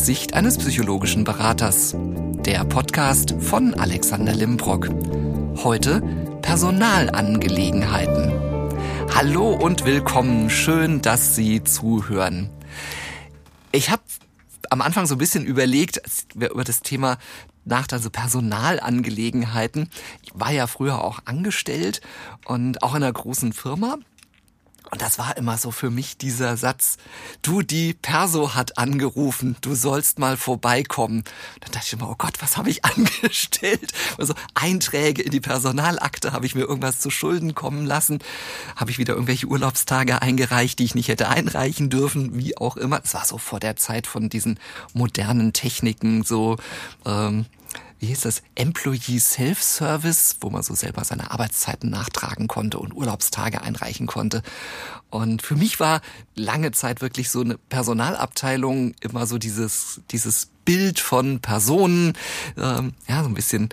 der Sicht eines psychologischen Beraters. Der Podcast von Alexander Limbrock. Heute Personalangelegenheiten. Hallo und willkommen. Schön, dass Sie zuhören. Ich habe am Anfang so ein bisschen überlegt, über das Thema nach so Personalangelegenheiten. Ich war ja früher auch angestellt und auch in einer großen Firma und das war immer so für mich dieser Satz, du, die Perso hat angerufen, du sollst mal vorbeikommen. Dann dachte ich immer, oh Gott, was habe ich angestellt? Also Einträge in die Personalakte, habe ich mir irgendwas zu Schulden kommen lassen? Habe ich wieder irgendwelche Urlaubstage eingereicht, die ich nicht hätte einreichen dürfen? Wie auch immer. Es war so vor der Zeit von diesen modernen Techniken, so ähm, wie hieß das, Employee Self-Service, wo man so selber seine Arbeitszeiten nachtragen konnte und Urlaubstage einreichen konnte. Und für mich war lange Zeit wirklich so eine Personalabteilung immer so dieses, dieses Bild von Personen, ähm, ja, so ein bisschen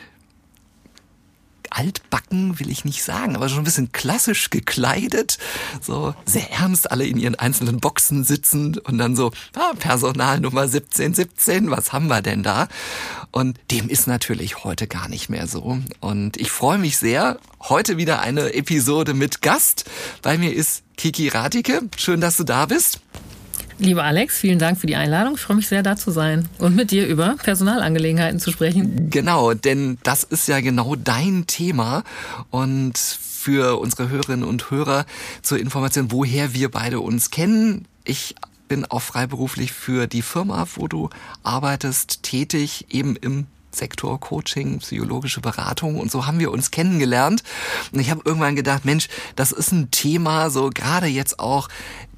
altbacken will ich nicht sagen, aber schon ein bisschen klassisch gekleidet, so sehr ernst, alle in ihren einzelnen Boxen sitzen und dann so, ah, Personal Nummer 1717, was haben wir denn da? Und dem ist natürlich heute gar nicht mehr so. Und ich freue mich sehr, heute wieder eine Episode mit Gast. Bei mir ist Kiki Radike. Schön, dass du da bist. Lieber Alex, vielen Dank für die Einladung. Ich freue mich sehr, da zu sein und mit dir über Personalangelegenheiten zu sprechen. Genau, denn das ist ja genau dein Thema und für unsere Hörerinnen und Hörer zur Information, woher wir beide uns kennen. Ich bin auch freiberuflich für die Firma, wo du arbeitest, tätig, eben im Sektor Coaching, psychologische Beratung und so haben wir uns kennengelernt. Und ich habe irgendwann gedacht, Mensch, das ist ein Thema, so gerade jetzt auch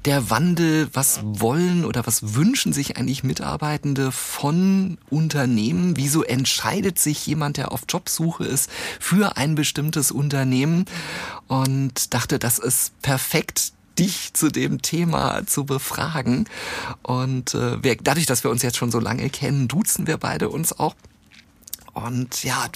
der Wandel, was wollen oder was wünschen sich eigentlich Mitarbeitende von Unternehmen? Wieso entscheidet sich jemand, der auf Jobsuche ist, für ein bestimmtes Unternehmen? Und dachte, das ist perfekt dich zu dem Thema zu befragen. Und äh, wir, dadurch, dass wir uns jetzt schon so lange kennen, duzen wir beide uns auch. Und ja,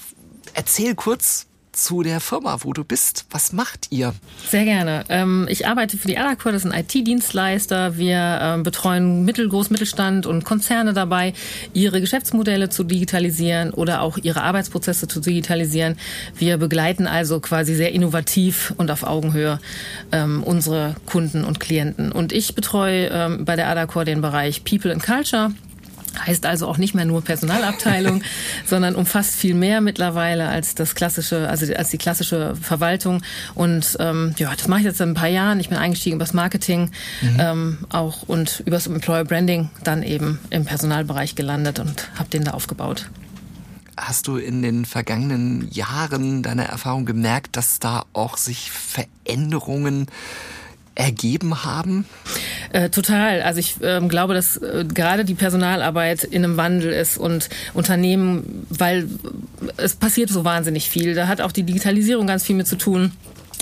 erzähl kurz, zu der Firma, wo du bist. Was macht ihr? Sehr gerne. Ähm, ich arbeite für die Alacor, das ist ein IT-Dienstleister. Wir ähm, betreuen Mittelgroß, Mittelstand und Konzerne dabei, ihre Geschäftsmodelle zu digitalisieren oder auch ihre Arbeitsprozesse zu digitalisieren. Wir begleiten also quasi sehr innovativ und auf Augenhöhe ähm, unsere Kunden und Klienten. Und ich betreue bei der Adacor den Bereich People and Culture. Heißt also auch nicht mehr nur Personalabteilung, sondern umfasst viel mehr mittlerweile als das klassische, also als die klassische Verwaltung. Und ähm, ja, das mache ich jetzt seit ein paar Jahren. Ich bin eingestiegen übers Marketing mhm. ähm, auch und übers Employer Branding dann eben im Personalbereich gelandet und habe den da aufgebaut. Hast du in den vergangenen Jahren deiner Erfahrung gemerkt, dass da auch sich Veränderungen ergeben haben? Äh, total. Also ich ähm, glaube, dass äh, gerade die Personalarbeit in einem Wandel ist und Unternehmen, weil es passiert so wahnsinnig viel. Da hat auch die Digitalisierung ganz viel mit zu tun.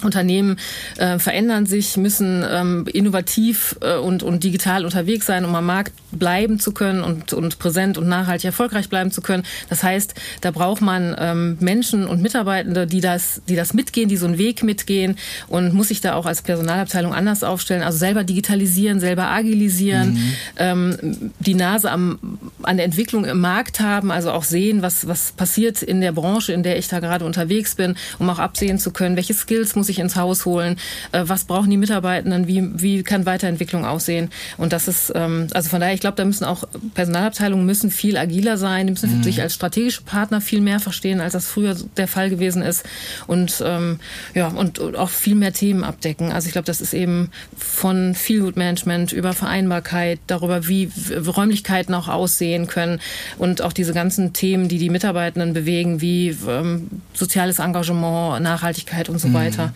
Unternehmen äh, verändern sich, müssen ähm, innovativ äh, und, und digital unterwegs sein, um am Markt bleiben zu können und, und präsent und nachhaltig erfolgreich bleiben zu können. Das heißt, da braucht man ähm, Menschen und Mitarbeitende, die das, die das mitgehen, die so einen Weg mitgehen und muss sich da auch als Personalabteilung anders aufstellen. Also selber digitalisieren, selber agilisieren, mhm. ähm, die Nase am, an der Entwicklung im Markt haben, also auch sehen, was, was passiert in der Branche, in der ich da gerade unterwegs bin, um auch absehen zu können, welche Skills muss ich ins Haus holen, äh, was brauchen die Mitarbeitenden, wie, wie kann Weiterentwicklung aussehen. Und das ist, ähm, also von daher, ich glaube, da müssen auch Personalabteilungen müssen viel agiler sein, die müssen mhm. sich als strategische Partner viel mehr verstehen, als das früher der Fall gewesen ist. Und ähm, ja, und, und auch viel mehr Themen abdecken. Also ich glaube, das ist eben von Feelgood Management über Vereinbarkeit, darüber, wie Räumlichkeiten auch aussehen können und auch diese ganzen Themen, die die Mitarbeitenden bewegen, wie ähm, soziales Engagement, Nachhaltigkeit und so mhm. weiter.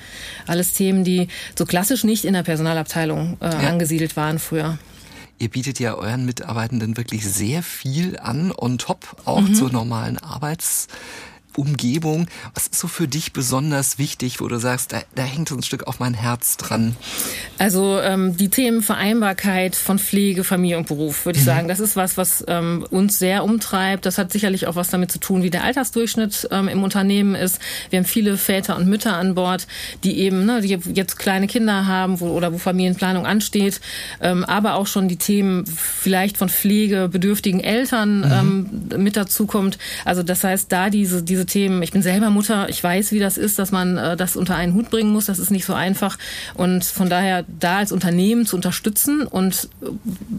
Alles Themen, die so klassisch nicht in der Personalabteilung äh, ja. angesiedelt waren früher. Ihr bietet ja euren Mitarbeitenden wirklich sehr viel an, on top auch mhm. zur normalen Arbeits Umgebung. Was ist so für dich besonders wichtig, wo du sagst, da, da hängt so ein Stück auf mein Herz dran? Also ähm, die Themen Vereinbarkeit von Pflege, Familie und Beruf, würde ich mhm. sagen, das ist was, was ähm, uns sehr umtreibt. Das hat sicherlich auch was damit zu tun, wie der Altersdurchschnitt ähm, im Unternehmen ist. Wir haben viele Väter und Mütter an Bord, die eben, ne, die jetzt kleine Kinder haben wo, oder wo Familienplanung ansteht, ähm, aber auch schon die Themen vielleicht von pflegebedürftigen Eltern mhm. ähm, mit dazu kommt. Also das heißt, da diese diese Themen. Ich bin selber Mutter, ich weiß, wie das ist, dass man äh, das unter einen Hut bringen muss. Das ist nicht so einfach und von daher da als Unternehmen zu unterstützen und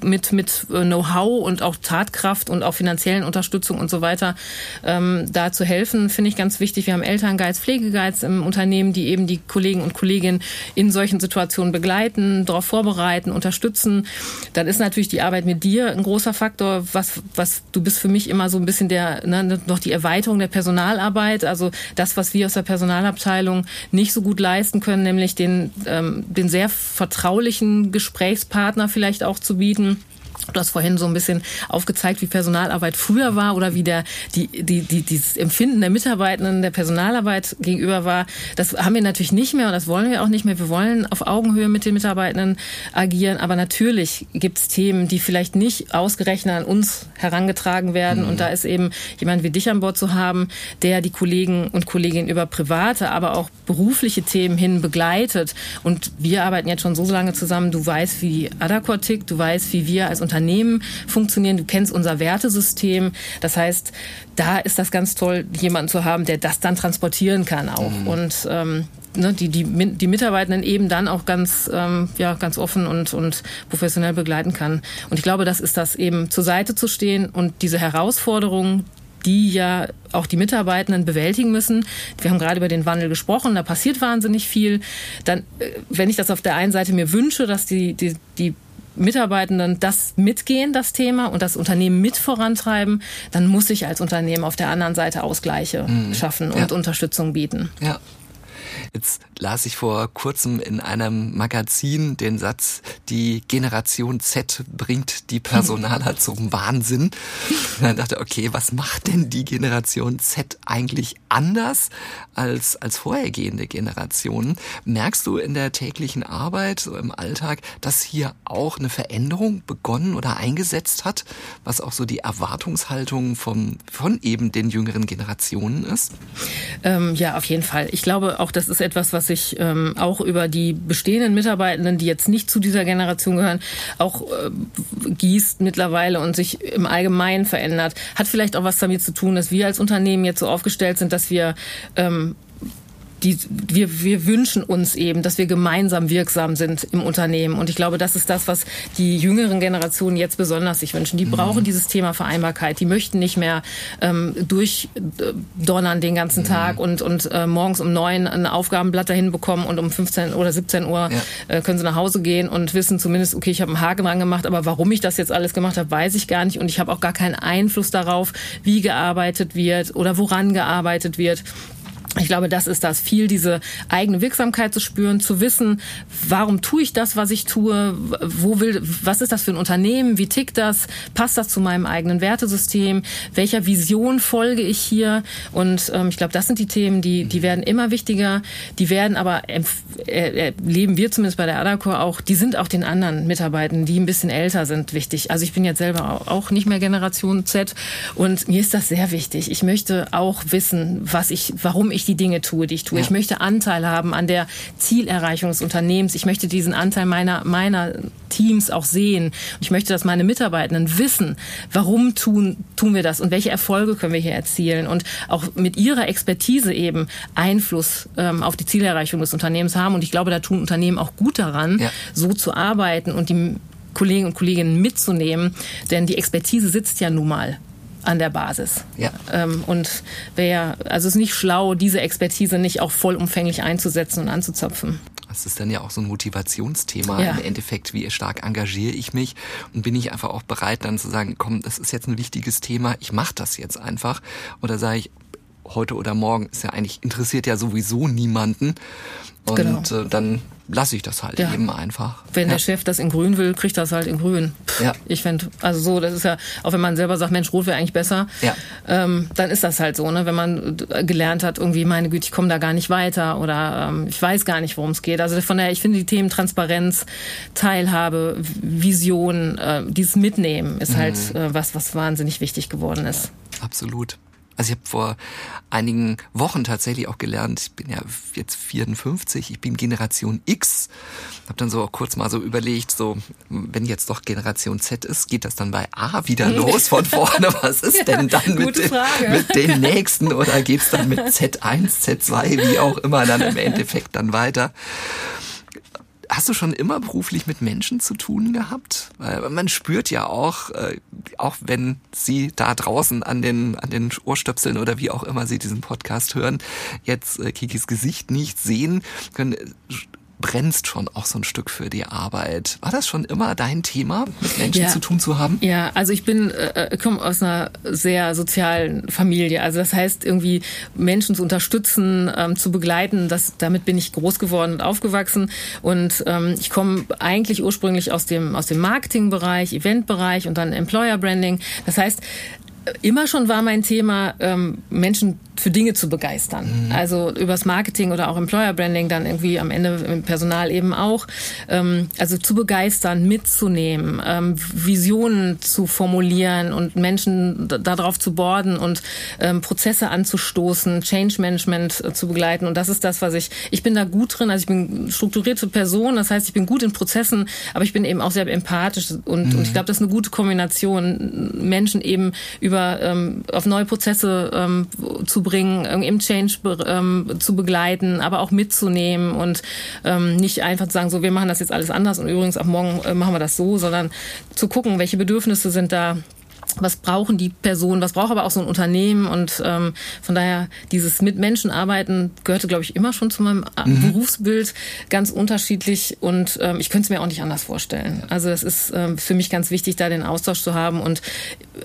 mit mit äh, Know-how und auch Tatkraft und auch finanziellen Unterstützung und so weiter ähm, da zu helfen, finde ich ganz wichtig. Wir haben Elternguides, Pflegeguides im Unternehmen, die eben die Kollegen und Kolleginnen in solchen Situationen begleiten, darauf vorbereiten, unterstützen. Dann ist natürlich die Arbeit mit dir ein großer Faktor. Was, was du bist für mich immer so ein bisschen der ne, noch die Erweiterung der Personalarbeit, also das, was wir aus der Personalabteilung nicht so gut leisten können, nämlich den, ähm, den sehr vertraulichen Gesprächspartner vielleicht auch zu bieten Du hast vorhin so ein bisschen aufgezeigt, wie Personalarbeit früher war oder wie der, die, die, die, dieses Empfinden der Mitarbeitenden der Personalarbeit gegenüber war. Das haben wir natürlich nicht mehr und das wollen wir auch nicht mehr. Wir wollen auf Augenhöhe mit den Mitarbeitenden agieren. Aber natürlich gibt es Themen, die vielleicht nicht ausgerechnet an uns herangetragen werden. Mhm. Und da ist eben jemand wie dich an Bord zu haben, der die Kollegen und Kolleginnen über private, aber auch berufliche Themen hin begleitet. Und wir arbeiten jetzt schon so lange zusammen. Du weißt, wie Adacor tickt. Du weißt, wie wir als Unternehmen funktionieren. Du kennst unser Wertesystem. Das heißt, da ist das ganz toll, jemanden zu haben, der das dann transportieren kann auch. Mhm. Und ähm, ne, die, die, die Mitarbeitenden eben dann auch ganz, ähm, ja, ganz offen und, und professionell begleiten kann. Und ich glaube, das ist das eben zur Seite zu stehen und diese Herausforderungen, die ja auch die Mitarbeitenden bewältigen müssen. Wir haben gerade über den Wandel gesprochen, da passiert wahnsinnig viel. Dann, äh, wenn ich das auf der einen Seite mir wünsche, dass die, die, die Mitarbeitenden das mitgehen, das Thema, und das Unternehmen mit vorantreiben, dann muss ich als Unternehmen auf der anderen Seite Ausgleiche mhm. schaffen und ja. Unterstützung bieten. Ja. Jetzt las ich vor kurzem in einem Magazin den Satz, die Generation Z bringt die Personaler zum Wahnsinn. Und dann dachte okay, was macht denn die Generation Z eigentlich anders als, als vorhergehende Generationen? Merkst du in der täglichen Arbeit, so im Alltag, dass hier auch eine Veränderung begonnen oder eingesetzt hat, was auch so die Erwartungshaltung von, von eben den jüngeren Generationen ist? Ähm, ja, auf jeden Fall. Ich glaube auch, das ist etwas, was sich ähm, auch über die bestehenden Mitarbeitenden, die jetzt nicht zu dieser Generation gehören, auch äh, gießt mittlerweile und sich im Allgemeinen verändert. Hat vielleicht auch was damit zu tun, dass wir als Unternehmen jetzt so aufgestellt sind, dass wir ähm, die, wir, wir wünschen uns eben, dass wir gemeinsam wirksam sind im Unternehmen. Und ich glaube, das ist das, was die jüngeren Generationen jetzt besonders sich wünschen. Die mhm. brauchen dieses Thema Vereinbarkeit. Die möchten nicht mehr ähm, durchdonnern den ganzen mhm. Tag und, und äh, morgens um neun ein Aufgabenblatt dahin bekommen und um 15 oder 17 Uhr ja. äh, können sie nach Hause gehen und wissen zumindest, okay, ich habe einen Haken dran gemacht, aber warum ich das jetzt alles gemacht habe, weiß ich gar nicht. Und ich habe auch gar keinen Einfluss darauf, wie gearbeitet wird oder woran gearbeitet wird. Ich glaube, das ist das viel, diese eigene Wirksamkeit zu spüren, zu wissen, warum tue ich das, was ich tue, wo will, was ist das für ein Unternehmen, wie tickt das, passt das zu meinem eigenen Wertesystem, welcher Vision folge ich hier? Und ähm, ich glaube, das sind die Themen, die, die werden immer wichtiger, die werden aber, erleben wir zumindest bei der Adacor auch, die sind auch den anderen Mitarbeitern, die ein bisschen älter sind, wichtig. Also ich bin jetzt selber auch nicht mehr Generation Z und mir ist das sehr wichtig. Ich möchte auch wissen, was ich, warum ich die Dinge tue, die ich tue. Ja. Ich möchte Anteil haben an der Zielerreichung des Unternehmens. Ich möchte diesen Anteil meiner, meiner Teams auch sehen. Ich möchte, dass meine Mitarbeitenden wissen, warum tun, tun wir das und welche Erfolge können wir hier erzielen und auch mit ihrer Expertise eben Einfluss ähm, auf die Zielerreichung des Unternehmens haben. Und ich glaube, da tun Unternehmen auch gut daran, ja. so zu arbeiten und die Kollegen und Kolleginnen mitzunehmen, denn die Expertise sitzt ja nun mal an der Basis. Ja. Ähm, und wäre, also es ist nicht schlau, diese Expertise nicht auch vollumfänglich einzusetzen und anzuzapfen. Das ist dann ja auch so ein Motivationsthema ja. im Endeffekt, wie stark engagiere ich mich und bin ich einfach auch bereit dann zu sagen, komm, das ist jetzt ein wichtiges Thema, ich mache das jetzt einfach oder sage ich, heute oder morgen ist ja eigentlich interessiert ja sowieso niemanden und genau. äh, dann lasse ich das halt ja. eben einfach. Wenn ja. der Chef das in grün will, kriegt das halt in grün. Pff, ja. Ich finde, also so, das ist ja, auch wenn man selber sagt, Mensch, rot wäre eigentlich besser, ja. ähm, dann ist das halt so, ne? Wenn man gelernt hat, irgendwie, meine Güte, ich komme da gar nicht weiter oder ähm, ich weiß gar nicht, worum es geht. Also von daher, ich finde die Themen Transparenz, Teilhabe, Vision, äh, dieses Mitnehmen ist halt, mhm. halt äh, was, was wahnsinnig wichtig geworden ist. Absolut. Also ich habe vor einigen Wochen tatsächlich auch gelernt, ich bin ja jetzt 54, ich bin Generation X. Habe dann so auch kurz mal so überlegt, so wenn jetzt doch Generation Z ist, geht das dann bei A wieder los von vorne? Was ist denn dann mit, den, mit den nächsten oder geht's dann mit Z1, Z2, wie auch immer dann im Endeffekt dann weiter? Hast du schon immer beruflich mit Menschen zu tun gehabt? Weil man spürt ja auch, äh, auch wenn Sie da draußen an den, an den Ohrstöpseln oder wie auch immer Sie diesen Podcast hören, jetzt äh, Kikis Gesicht nicht sehen können, brennst schon auch so ein Stück für die Arbeit. War das schon immer dein Thema, mit Menschen ja. zu tun zu haben? Ja, also ich bin äh, äh, komme aus einer sehr sozialen Familie. Also das heißt irgendwie Menschen zu unterstützen, ähm, zu begleiten. Das damit bin ich groß geworden und aufgewachsen. Und ähm, ich komme eigentlich ursprünglich aus dem aus dem Marketingbereich, Eventbereich und dann Employer Branding. Das heißt immer schon war mein Thema, ähm, Menschen für Dinge zu begeistern. Mhm. Also übers Marketing oder auch Employer Branding dann irgendwie am Ende im Personal eben auch. Ähm, also zu begeistern, mitzunehmen, ähm, Visionen zu formulieren und Menschen darauf zu borden und ähm, Prozesse anzustoßen, Change Management äh, zu begleiten. Und das ist das, was ich, ich bin da gut drin. Also ich bin strukturierte Person. Das heißt, ich bin gut in Prozessen, aber ich bin eben auch sehr empathisch und, mhm. und ich glaube, das ist eine gute Kombination, Menschen eben über über ähm, auf neue Prozesse ähm, zu bringen, im Change ähm, zu begleiten, aber auch mitzunehmen und ähm, nicht einfach zu sagen, so wir machen das jetzt alles anders und übrigens auch morgen äh, machen wir das so, sondern zu gucken, welche Bedürfnisse sind da was brauchen die Personen, was braucht aber auch so ein Unternehmen? Und ähm, von daher dieses mit Menschen arbeiten gehörte, glaube ich, immer schon zu meinem äh, mhm. Berufsbild ganz unterschiedlich. Und ähm, ich könnte es mir auch nicht anders vorstellen. Also es ist ähm, für mich ganz wichtig, da den Austausch zu haben. Und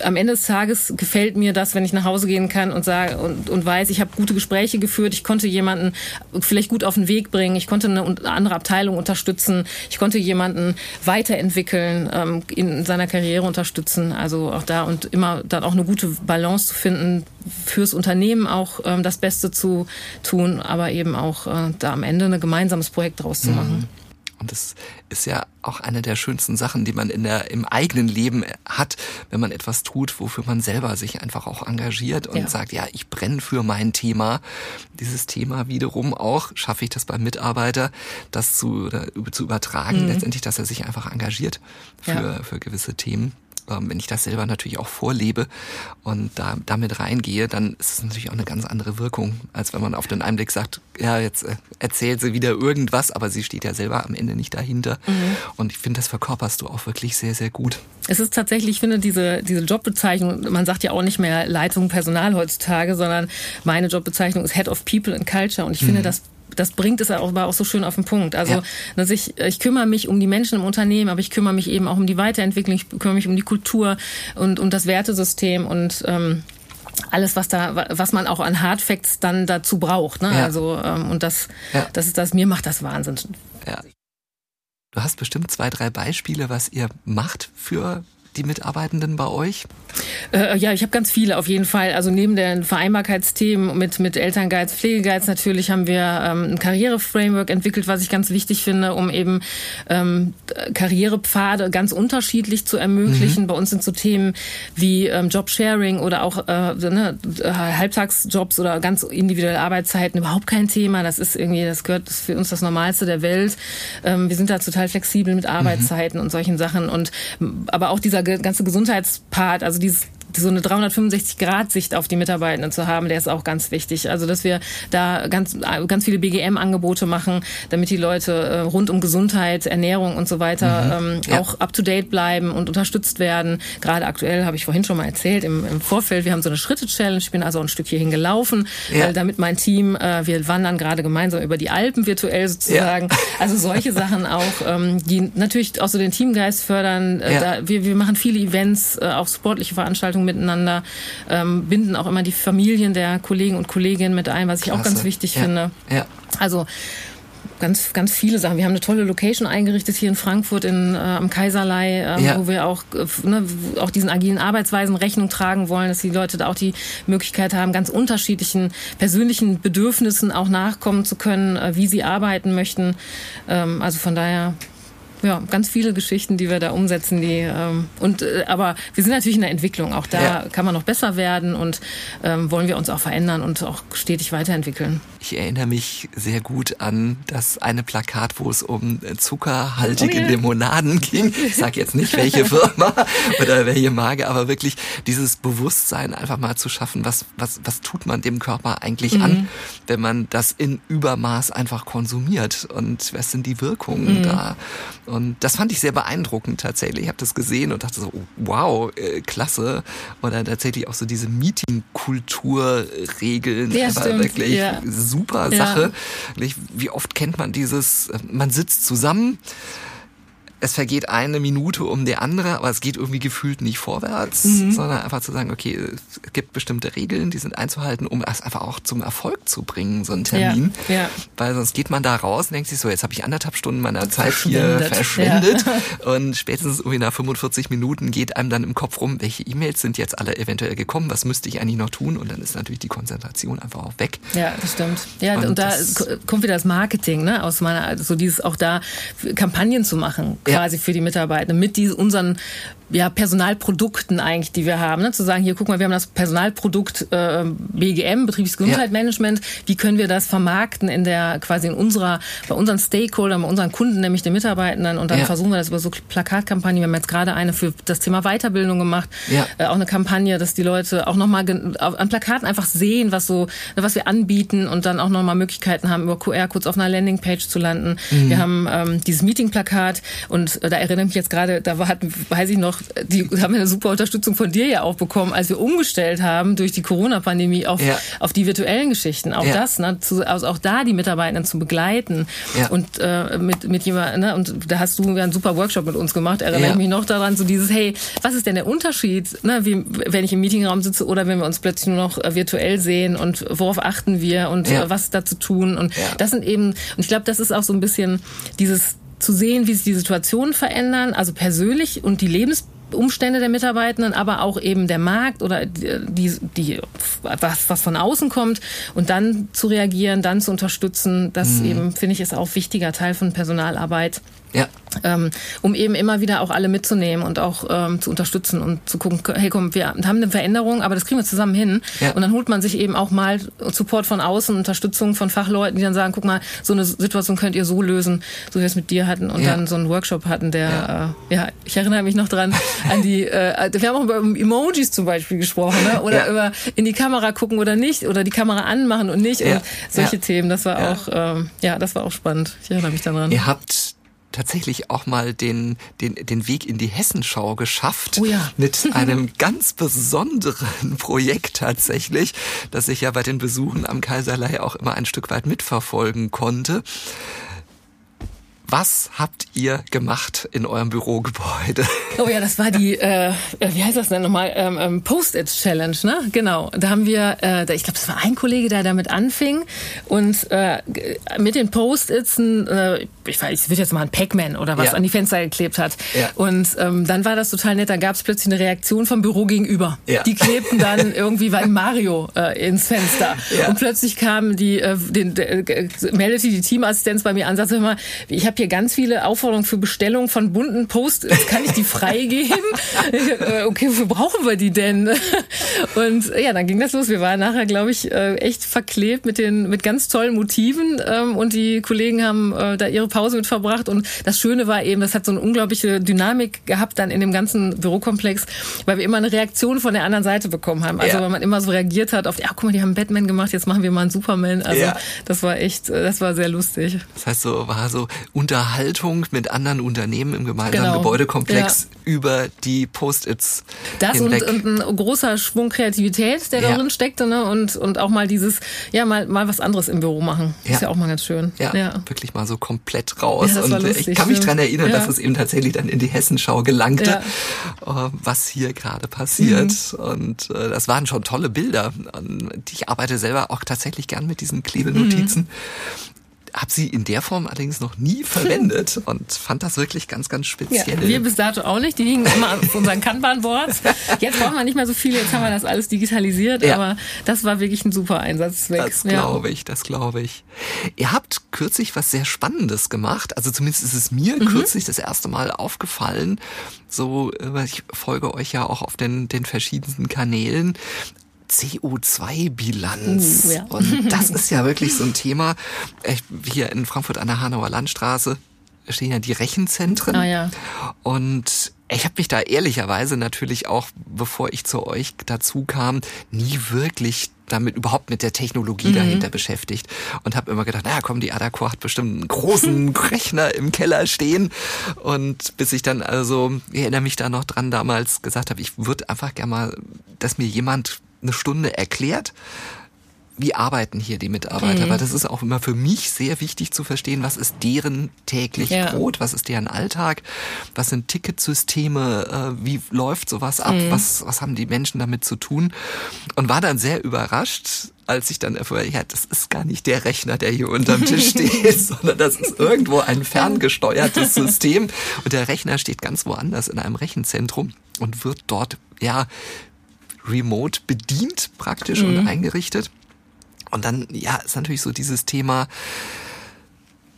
am Ende des Tages gefällt mir das, wenn ich nach Hause gehen kann und sage und, und weiß, ich habe gute Gespräche geführt, ich konnte jemanden vielleicht gut auf den Weg bringen, ich konnte eine andere Abteilung unterstützen, ich konnte jemanden weiterentwickeln, ähm, in seiner Karriere unterstützen. Also auch da und immer dann auch eine gute Balance zu finden, fürs Unternehmen auch ähm, das Beste zu tun, aber eben auch äh, da am Ende ein gemeinsames Projekt draus zu machen. Mhm. Und das ist ja auch eine der schönsten Sachen, die man in der, im eigenen Leben hat, wenn man etwas tut, wofür man selber sich einfach auch engagiert und ja. sagt, ja, ich brenne für mein Thema. Dieses Thema wiederum auch, schaffe ich das beim Mitarbeiter, das zu, zu übertragen, mhm. letztendlich, dass er sich einfach engagiert für, ja. für gewisse Themen ähm, wenn ich das selber natürlich auch vorlebe und da damit reingehe, dann ist es natürlich auch eine ganz andere Wirkung, als wenn man auf den Einblick sagt, ja, jetzt äh, erzählt sie wieder irgendwas, aber sie steht ja selber am Ende nicht dahinter. Mhm. Und ich finde, das verkörperst du auch wirklich sehr, sehr gut. Es ist tatsächlich, ich finde, diese, diese Jobbezeichnung, man sagt ja auch nicht mehr Leitung Personal heutzutage, sondern meine Jobbezeichnung ist Head of People and Culture. Und ich finde, mhm. das das bringt es aber auch so schön auf den Punkt. Also, ja. dass ich, ich kümmere mich um die Menschen im Unternehmen, aber ich kümmere mich eben auch um die Weiterentwicklung, ich kümmere mich um die Kultur und um das Wertesystem und ähm, alles, was da, was man auch an Hard Facts dann dazu braucht. Ne? Ja. Also ähm, und das, ja. das ist das. Mir macht das Wahnsinn. Ja. Du hast bestimmt zwei, drei Beispiele, was ihr macht für die Mitarbeitenden bei euch? Äh, ja, ich habe ganz viele auf jeden Fall. Also neben den Vereinbarkeitsthemen mit, mit Elternguides, Pflegeguides natürlich haben wir ähm, ein Karriereframework entwickelt, was ich ganz wichtig finde, um eben ähm, Karrierepfade ganz unterschiedlich zu ermöglichen. Mhm. Bei uns sind so Themen wie ähm, Jobsharing oder auch äh, ne, Halbtagsjobs oder ganz individuelle Arbeitszeiten überhaupt kein Thema. Das ist irgendwie, das gehört das für uns das Normalste der Welt. Ähm, wir sind da total flexibel mit mhm. Arbeitszeiten mhm. und solchen Sachen. Und aber auch dieser ganze Gesundheitspart, also dieses so eine 365-Grad-Sicht auf die Mitarbeitenden zu haben, der ist auch ganz wichtig. Also, dass wir da ganz, ganz viele BGM-Angebote machen, damit die Leute äh, rund um Gesundheit, Ernährung und so weiter mhm. ähm, ja. auch up-to-date bleiben und unterstützt werden. Gerade aktuell habe ich vorhin schon mal erzählt, im, im Vorfeld, wir haben so eine Schritte-Challenge. Ich bin also ein Stück hierhin gelaufen, ja. äh, damit mein Team, äh, wir wandern gerade gemeinsam über die Alpen virtuell sozusagen. Ja. Also solche Sachen auch, ähm, die natürlich auch so den Teamgeist fördern. Äh, da, wir, wir machen viele Events, äh, auch sportliche Veranstaltungen Vernetzung miteinander, ähm, binden auch immer die Familien der Kollegen und Kolleginnen mit ein, was ich Klasse. auch ganz wichtig ja. finde. Ja. Also ganz, ganz viele Sachen. Wir haben eine tolle Location eingerichtet hier in Frankfurt in, äh, am Kaiserlei, äh, ja. wo wir auch, äh, ne, auch diesen agilen Arbeitsweisen Rechnung tragen wollen, dass die Leute da auch die Möglichkeit haben, ganz unterschiedlichen persönlichen Bedürfnissen auch nachkommen zu können, äh, wie sie arbeiten möchten. Ähm, also von daher ja, ganz viele Geschichten, die wir da umsetzen. Die, ähm, und, äh, aber wir sind natürlich in der Entwicklung. Auch da ja. kann man noch besser werden und ähm, wollen wir uns auch verändern und auch stetig weiterentwickeln. Ich erinnere mich sehr gut an das eine Plakat, wo es um zuckerhaltige oh, yeah. Limonaden ging. Ich sage jetzt nicht, welche Firma oder welche Marke, aber wirklich dieses Bewusstsein einfach mal zu schaffen, was, was, was tut man dem Körper eigentlich mhm. an, wenn man das in Übermaß einfach konsumiert und was sind die Wirkungen mhm. da? Und das fand ich sehr beeindruckend tatsächlich. Ich habe das gesehen und dachte so, wow, äh, klasse. Oder tatsächlich auch so diese Meeting-Kultur-Regeln. Ja, aber wirklich ja. super Sache. Ja. Wie oft kennt man dieses, man sitzt zusammen, es vergeht eine Minute um die andere, aber es geht irgendwie gefühlt nicht vorwärts, mhm. sondern einfach zu sagen, okay, es gibt bestimmte Regeln, die sind einzuhalten, um es einfach auch zum Erfolg zu bringen, so ein Termin. Ja, ja. Weil sonst geht man da raus und denkt sich so, jetzt habe ich anderthalb Stunden meiner Zeit hier verschwendet ja. und spätestens irgendwie nach 45 Minuten geht einem dann im Kopf rum, welche E-Mails sind jetzt alle eventuell gekommen, was müsste ich eigentlich noch tun und dann ist natürlich die Konzentration einfach auch weg. Ja, das stimmt. Ja, und, und da kommt wieder das Marketing, ne, aus meiner, so also dieses auch da Kampagnen zu machen quasi für die Mitarbeiter mit diesen, unseren ja, Personalprodukten eigentlich, die wir haben. Ne? Zu sagen, hier guck mal, wir haben das Personalprodukt äh, BGM, Betriebliches Gesundheitsmanagement. Ja. Wie können wir das vermarkten in der quasi in unserer, bei unseren Stakeholdern, bei unseren Kunden, nämlich den Mitarbeitenden und dann ja. versuchen wir das über so Plakatkampagnen. Wir haben jetzt gerade eine für das Thema Weiterbildung gemacht, ja. äh, auch eine Kampagne, dass die Leute auch nochmal an Plakaten einfach sehen, was so, was wir anbieten und dann auch nochmal Möglichkeiten haben, über QR kurz auf einer Landingpage zu landen. Mhm. Wir haben ähm, dieses Meeting-Plakat und äh, da erinnere ich mich jetzt gerade, da war, hatten, weiß ich noch, die haben eine super Unterstützung von dir ja auch bekommen, als wir umgestellt haben durch die Corona-Pandemie auf, ja. auf die virtuellen Geschichten. Auch ja. das, ne, zu, also auch da die Mitarbeitenden zu begleiten ja. und äh, mit, mit jemand, ne, und da hast du einen super Workshop mit uns gemacht, erinnere ich mich noch daran, so dieses, hey, was ist denn der Unterschied, ne, wie, wenn ich im Meetingraum sitze oder wenn wir uns plötzlich nur noch äh, virtuell sehen und worauf achten wir und äh, was da zu tun und das sind eben, und ich glaube, das ist auch so ein bisschen dieses zu sehen, wie sich die Situationen verändern, also persönlich und die Lebensumstände der Mitarbeitenden, aber auch eben der Markt oder die, die was, was von außen kommt und dann zu reagieren, dann zu unterstützen, das mhm. eben, finde ich, ist auch wichtiger Teil von Personalarbeit. Ja. Ähm, um eben immer wieder auch alle mitzunehmen und auch ähm, zu unterstützen und zu gucken, hey komm, wir haben eine Veränderung, aber das kriegen wir zusammen hin. Ja. Und dann holt man sich eben auch mal Support von außen, Unterstützung von Fachleuten, die dann sagen, guck mal, so eine Situation könnt ihr so lösen, so wie wir es mit dir hatten und ja. dann so einen Workshop hatten, der, ja, äh, ja ich erinnere mich noch dran an die, äh, wir haben auch über Emojis zum Beispiel gesprochen, ne? oder über in die Kamera gucken oder nicht, oder die Kamera anmachen und nicht und solche Themen, das war auch, ähm, ja, das war auch spannend. Ich erinnere mich daran. Ihr habt tatsächlich auch mal den, den, den Weg in die Hessenschau geschafft. Oh ja. Mit einem ganz besonderen Projekt tatsächlich, das ich ja bei den Besuchen am Kaiserlei auch immer ein Stück weit mitverfolgen konnte. Was habt ihr gemacht in eurem Bürogebäude? Oh ja, das war die, äh, wie heißt das denn nochmal? Ähm, ähm, Post-it-Challenge, ne? Genau. Da haben wir, äh, ich glaube, das war ein Kollege, der damit anfing und äh, mit den Post-its, äh, ich weiß, ich würde jetzt mal ein Pac-Man oder was ja. an die Fenster geklebt hat. Ja. Und ähm, dann war das total nett. Da gab es plötzlich eine Reaktion vom Büro gegenüber. Ja. Die klebten dann irgendwie weil Mario äh, ins Fenster. Ja. Und plötzlich kam die, äh, den, äh, meldete die Teamassistenz bei mir an, sagte immer, ich habe hier ganz viele Aufforderungen für Bestellung von bunten Post-its. Kann ich die freigeben? Äh, okay, wofür brauchen wir die denn? Und ja, dann ging das los. Wir waren nachher, glaube ich, äh, echt verklebt mit den mit ganz tollen Motiven ähm, und die Kollegen haben äh, da ihre Pause mit verbracht. Und das Schöne war eben, das hat so eine unglaubliche Dynamik gehabt dann in dem ganzen Bürokomplex, weil wir immer eine Reaktion von der anderen Seite bekommen haben. Also ja. weil man immer so reagiert hat auf, ja, guck mal, die haben Batman gemacht, jetzt machen wir mal einen Superman. Also ja. das war echt, das war sehr lustig. Das heißt, so war so Unterhaltung mit anderen Unternehmen im gemeinsamen genau. Gebäudekomplex ja. über die Post-its. Das und, und, ein großer Schwung Kreativität, der ja. darin steckte, ne? Und, und auch mal dieses, ja, mal, mal was anderes im Büro machen. Ist ja auch mal ganz schön. Ja, wirklich mal so komplett raus. Ja, und lustig, ich kann mich daran erinnern, ja. dass es eben tatsächlich dann in die Hessenschau gelangte, ja. Äh, was hier gerade passiert. Mhm. Und äh, das waren schon tolle Bilder. Und ich arbeite selber auch tatsächlich gern mit diesen Klebenotizen. Mhm habe sie in der Form allerdings noch nie verwendet und fand das wirklich ganz, ganz speziell. Ja, wir bis dato auch nicht. Die hingen immer auf unseren Kanban-Boards. Jetzt brauchen wir nicht mehr so viel. Jetzt haben wir das alles digitalisiert. Ja. Aber das war wirklich ein super Einsatzzweck. Das glaube ich, das glaube ich. Ihr habt kürzlich was sehr Spannendes gemacht. Also zumindest ist es mir mhm. kürzlich das erste Mal aufgefallen. So, äh, ich folge euch ja auch auf den, den verschiedensten Kanälen. CO2-Bilanz. Uh, ja. Und das ist ja wirklich so ein Thema. Hier in Frankfurt an der Hanauer Landstraße stehen ja die Rechenzentren. Ah, ja. Und ich habe mich da ehrlicherweise natürlich auch, bevor ich zu euch dazu kam, nie wirklich damit überhaupt mit der Technologie mhm. dahinter beschäftigt und habe immer gedacht, naja, komm, die Adacor hat bestimmt einen großen Rechner im Keller stehen und bis ich dann also, ich erinnere mich da noch dran, damals gesagt habe, ich würde einfach gerne mal, dass mir jemand eine Stunde erklärt, wie arbeiten hier die Mitarbeiter? Mhm. Weil das ist auch immer für mich sehr wichtig zu verstehen, was ist deren täglich ja. Brot, was ist deren Alltag, was sind Ticketsysteme, äh, wie läuft sowas ab, mhm. was, was haben die Menschen damit zu tun? Und war dann sehr überrascht, als ich dann erfuhr, ja, das ist gar nicht der Rechner, der hier unterm Tisch steht, sondern das ist irgendwo ein ferngesteuertes System und der Rechner steht ganz woanders in einem Rechenzentrum und wird dort, ja, remote bedient praktisch mhm. und eingerichtet. Und dann, ja, ist natürlich so dieses Thema,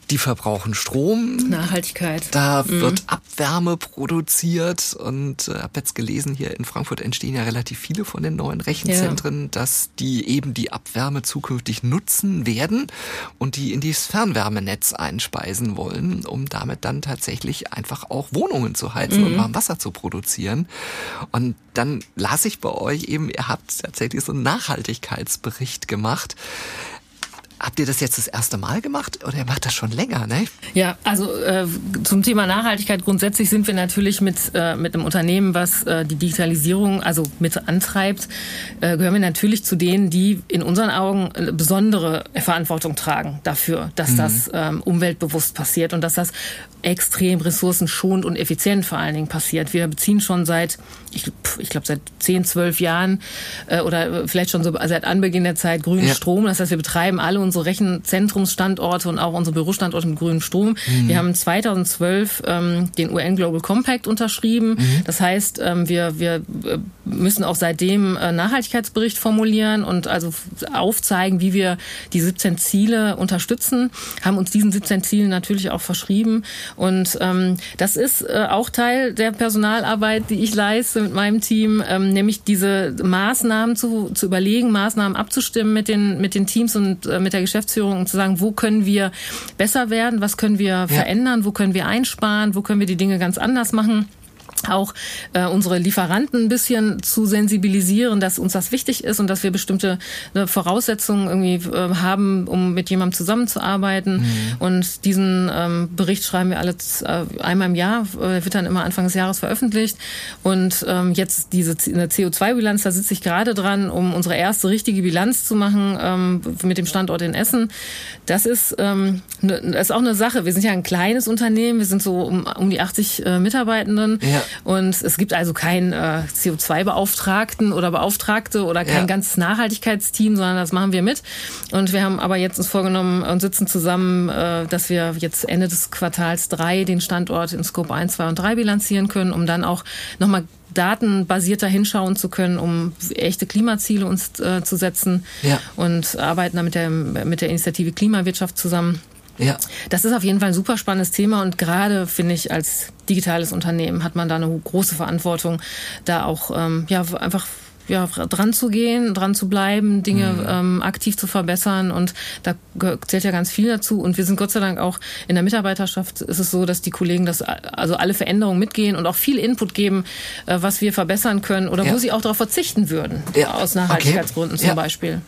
die verbrauchen Strom. Nachhaltigkeit. Da mhm. wird Abwärme produziert und äh, habe jetzt gelesen, hier in Frankfurt entstehen ja relativ viele von den neuen Rechenzentren, ja. dass die eben die Abwärme zukünftig nutzen werden und die in dieses Fernwärmenetz einspeisen wollen, um damit dann tatsächlich einfach auch Wohnungen zu heizen mhm. und warm Wasser zu produzieren. Und dann las ich bei euch eben, ihr habt tatsächlich so einen Nachhaltigkeitsbericht gemacht. Habt ihr das jetzt das erste Mal gemacht oder ihr macht das schon länger, ne? Ja, also äh, zum Thema Nachhaltigkeit grundsätzlich sind wir natürlich mit, äh, mit einem Unternehmen, was äh, die Digitalisierung also mit antreibt, äh, gehören wir natürlich zu denen, die in unseren Augen eine besondere Verantwortung tragen dafür, dass mhm. das ähm, umweltbewusst passiert und dass das extrem ressourcenschonend und effizient vor allen Dingen passiert. Wir beziehen schon seit, ich, ich glaube, seit 10, 12 Jahren äh, oder vielleicht schon so seit Anbeginn der Zeit grünen ja. Strom. Das heißt, wir betreiben alle unsere Rechenzentrumsstandorte und auch unsere Bürostandorte mit grünem Strom. Mhm. Wir haben 2012 ähm, den UN Global Compact unterschrieben. Mhm. Das heißt, ähm, wir, wir äh, müssen auch seitdem äh, Nachhaltigkeitsbericht formulieren und also aufzeigen, wie wir die 17 Ziele unterstützen, haben uns diesen 17 Zielen natürlich auch verschrieben und ähm, das ist äh, auch Teil der Personalarbeit, die ich leiste mit meinem Team, ähm, nämlich diese Maßnahmen zu, zu überlegen, Maßnahmen abzustimmen mit den, mit den Teams und äh, mit der Geschäftsführung und zu sagen, wo können wir besser werden, was können wir ja. verändern, wo können wir einsparen, wo können wir die Dinge ganz anders machen auch äh, unsere Lieferanten ein bisschen zu sensibilisieren, dass uns das wichtig ist und dass wir bestimmte äh, Voraussetzungen irgendwie äh, haben, um mit jemandem zusammenzuarbeiten. Mhm. Und diesen ähm, Bericht schreiben wir alle äh, einmal im Jahr, äh, wird dann immer Anfang des Jahres veröffentlicht. Und ähm, jetzt diese CO2-Bilanz, da sitze ich gerade dran, um unsere erste richtige Bilanz zu machen ähm, mit dem Standort in Essen. Das ist, ähm, ne, ist auch eine Sache. Wir sind ja ein kleines Unternehmen, wir sind so um, um die 80 äh, Mitarbeitenden. Ja. Und es gibt also keinen äh, CO2-Beauftragten oder Beauftragte oder kein ja. ganzes Nachhaltigkeitsteam, sondern das machen wir mit. Und wir haben aber jetzt uns vorgenommen und sitzen zusammen, äh, dass wir jetzt Ende des Quartals drei den Standort in Scope 1, 2 und 3 bilanzieren können, um dann auch nochmal datenbasierter hinschauen zu können, um echte Klimaziele uns äh, zu setzen ja. und arbeiten da mit der, mit der Initiative Klimawirtschaft zusammen. Ja. Das ist auf jeden Fall ein super spannendes Thema und gerade finde ich als digitales Unternehmen hat man da eine große Verantwortung, da auch ähm, ja einfach ja, dran zu gehen, dran zu bleiben, Dinge mhm. ähm, aktiv zu verbessern und da zählt ja ganz viel dazu und wir sind Gott sei Dank auch in der Mitarbeiterschaft ist es so, dass die Kollegen das also alle Veränderungen mitgehen und auch viel Input geben, äh, was wir verbessern können oder ja. wo sie auch darauf verzichten würden ja. aus Nachhaltigkeitsgründen okay. zum ja. Beispiel.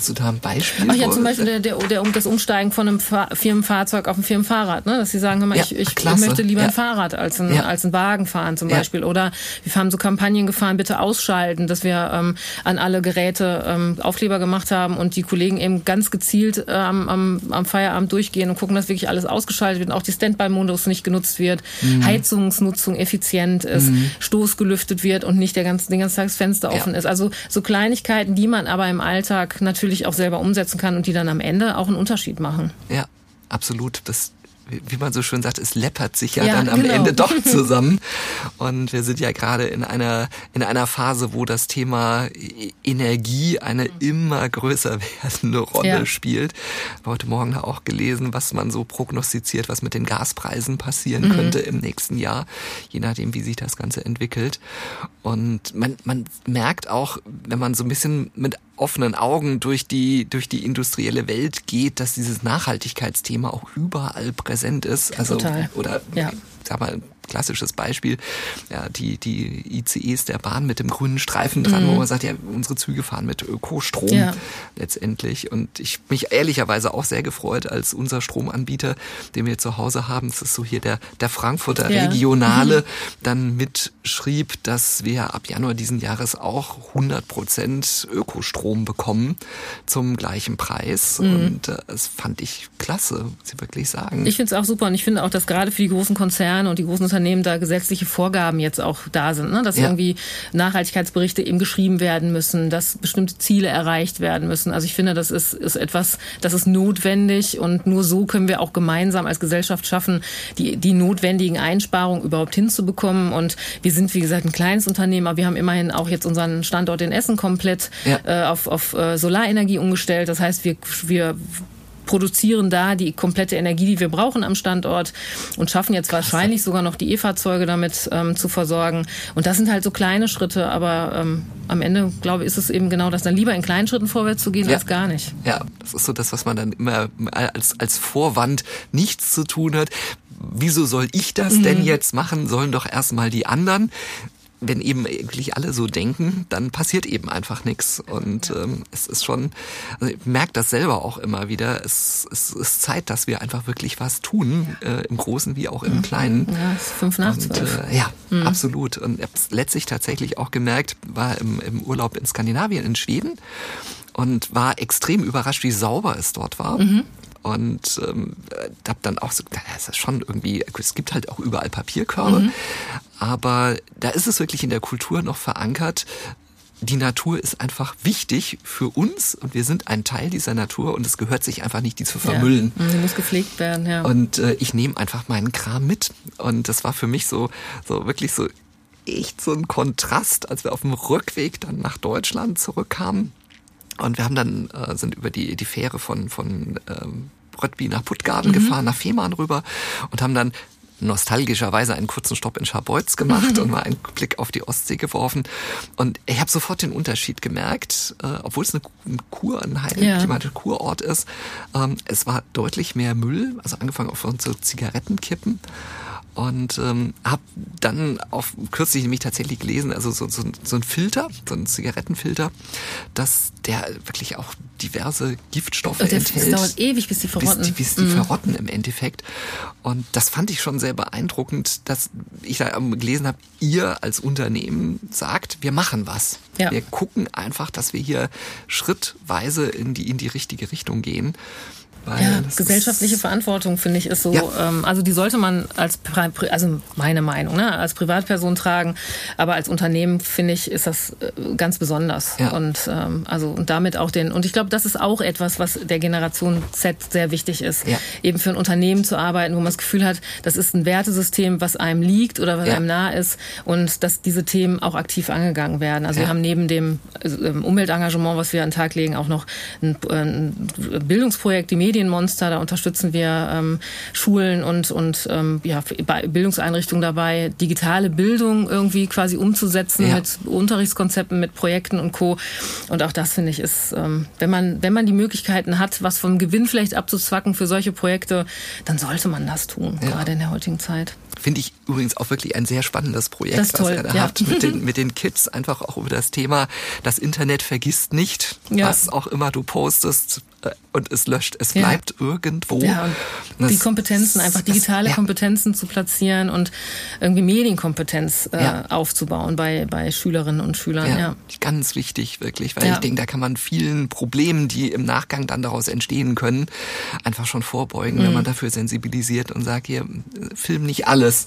Hast du da ein Beispiel? Ach ja, zum Beispiel der, der, der, das Umsteigen von einem Firmenfahrzeug auf ein Firmenfahrrad. Ne? Dass sie sagen, hör mal, ja, ich, ich möchte lieber ja. ein Fahrrad als ein, ja. als ein Wagen fahren zum Beispiel. Oder wir haben so Kampagnen gefahren, bitte ausschalten, dass wir ähm, an alle Geräte ähm, Aufkleber gemacht haben und die Kollegen eben ganz gezielt äh, am, am, am Feierabend durchgehen und gucken, dass wirklich alles ausgeschaltet wird und auch die Standby-Modus nicht genutzt wird, mhm. Heizungsnutzung effizient ist, mhm. Stoß gelüftet wird und nicht der ganze, den ganzen Tag das Fenster offen ist. Also so Kleinigkeiten, die man aber im Alltag natürlich natürlich auch selber umsetzen kann und die dann am Ende auch einen Unterschied machen. Ja, absolut. Das wie man so schön sagt, es läppert sich ja, ja dann am genau. Ende doch zusammen. Und wir sind ja gerade in einer, in einer Phase, wo das Thema Energie eine immer größer werdende Rolle ja. spielt. Ich habe heute Morgen auch gelesen, was man so prognostiziert, was mit den Gaspreisen passieren mhm. könnte im nächsten Jahr, je nachdem, wie sich das Ganze entwickelt. Und man, man merkt auch, wenn man so ein bisschen mit offenen Augen durch die, durch die industrielle Welt geht, dass dieses Nachhaltigkeitsthema auch überall präsent ist. Also, Total. oder, ja. sag mal, klassisches Beispiel, ja, die, die ICEs der Bahn mit dem grünen Streifen dran, mhm. wo man sagt, ja, unsere Züge fahren mit Ökostrom ja. letztendlich. Und ich mich ehrlicherweise auch sehr gefreut, als unser Stromanbieter, den wir zu Hause haben, das ist so hier der, der Frankfurter ja. Regionale, mhm. dann mitschrieb, dass wir ab Januar diesen Jahres auch 100 Prozent Ökostrom bekommen zum gleichen Preis. Mhm. Und äh, das fand ich klasse, muss ich wirklich sagen. Ich finde es auch super und ich finde auch, dass gerade für die großen Konzerne und die großen Unternehmen Unternehmen da gesetzliche Vorgaben jetzt auch da sind, ne? dass ja. irgendwie Nachhaltigkeitsberichte eben geschrieben werden müssen, dass bestimmte Ziele erreicht werden müssen. Also ich finde, das ist, ist etwas, das ist notwendig und nur so können wir auch gemeinsam als Gesellschaft schaffen, die, die notwendigen Einsparungen überhaupt hinzubekommen. Und wir sind, wie gesagt, ein kleines Unternehmen, aber wir haben immerhin auch jetzt unseren Standort in Essen komplett ja. äh, auf, auf äh, Solarenergie umgestellt. Das heißt, wir, wir produzieren da die komplette Energie, die wir brauchen am Standort und schaffen jetzt wahrscheinlich sogar noch die E-Fahrzeuge damit ähm, zu versorgen. Und das sind halt so kleine Schritte, aber ähm, am Ende, glaube ich, ist es eben genau das, dann lieber in kleinen Schritten vorwärts zu gehen ja. als gar nicht. Ja, das ist so das, was man dann immer als, als Vorwand nichts zu tun hat wieso soll ich das mhm. denn jetzt machen? Sollen doch erstmal die anderen wenn eben wirklich alle so denken, dann passiert eben einfach nichts. Und ähm, es ist schon, also ich merke das selber auch immer wieder, es, es ist Zeit, dass wir einfach wirklich was tun, äh, im Großen wie auch im mhm. Kleinen. Ja, es ist fünf nach zwölf. Äh, ja, mhm. absolut. Und ich habe es letztlich tatsächlich auch gemerkt, war im, im Urlaub in Skandinavien, in Schweden und war extrem überrascht, wie sauber es dort war. Mhm. Und ähm, habe dann auch so, das ist schon irgendwie, es gibt halt auch überall Papierkörbe, mhm. aber da ist es wirklich in der Kultur noch verankert, die Natur ist einfach wichtig für uns und wir sind ein Teil dieser Natur und es gehört sich einfach nicht, die zu vermüllen. Ja, sie muss gepflegt werden, ja. Und äh, ich nehme einfach meinen Kram mit. Und das war für mich so, so wirklich so echt so ein Kontrast, als wir auf dem Rückweg dann nach Deutschland zurückkamen und wir haben dann, äh, sind über die, die Fähre von, von ähm, Röttby nach Puttgarden mhm. gefahren, nach Fehmarn rüber und haben dann nostalgischerweise einen kurzen Stopp in Scharbeutz gemacht und mal einen Blick auf die Ostsee geworfen. Und ich habe sofort den Unterschied gemerkt, äh, obwohl es eine, Kur, ein heiligklimatischer ja. Kurort ist. Ähm, es war deutlich mehr Müll, also angefangen von so Zigarettenkippen und ähm, habe dann auf kürzlich nämlich tatsächlich gelesen, also so, so, so ein Filter, so ein Zigarettenfilter, dass der wirklich auch diverse Giftstoffe und enthält. Es dauert ewig, bis die verrotten. Bis die, bis die mhm. verrotten im Endeffekt. Und das fand ich schon sehr beeindruckend, dass ich da gelesen habe, ihr als Unternehmen sagt, wir machen was. Ja. Wir gucken einfach, dass wir hier schrittweise in die, in die richtige Richtung gehen. Ja, gesellschaftliche Verantwortung finde ich ist so, ja. ähm, also die sollte man als, also meine Meinung, ne, als Privatperson tragen, aber als Unternehmen finde ich ist das äh, ganz besonders ja. und ähm, also und damit auch den und ich glaube, das ist auch etwas, was der Generation Z sehr wichtig ist, ja. eben für ein Unternehmen zu arbeiten, wo man das Gefühl hat, das ist ein Wertesystem, was einem liegt oder was einem nah ist und dass diese Themen auch aktiv angegangen werden. Also wir haben neben dem also, Umweltengagement, was wir an den Tag legen, auch noch ein, ein Bildungsprojekt, die Medien Medienmonster. Da unterstützen wir ähm, Schulen und, und ähm, ja, Bildungseinrichtungen dabei, digitale Bildung irgendwie quasi umzusetzen ja. mit Unterrichtskonzepten, mit Projekten und Co. Und auch das finde ich ist, ähm, wenn man wenn man die Möglichkeiten hat, was vom Gewinn vielleicht abzuzwacken für solche Projekte, dann sollte man das tun, ja. gerade in der heutigen Zeit. Finde ich übrigens auch wirklich ein sehr spannendes Projekt, was toll, ihr da ja. habt mit den, mit den Kids, einfach auch über das Thema, das Internet vergisst nicht, ja. was auch immer du postest, und es löscht. Es bleibt ja. irgendwo. Ja, und die Kompetenzen, einfach digitale das, ja. Kompetenzen zu platzieren und irgendwie Medienkompetenz äh, ja. aufzubauen bei, bei Schülerinnen und Schülern. Ja, ganz wichtig, wirklich, weil ich denke, da kann man vielen Problemen, die im Nachgang dann daraus entstehen können, einfach schon vorbeugen, mhm. wenn man dafür sensibilisiert und sagt, hier, film nicht alles,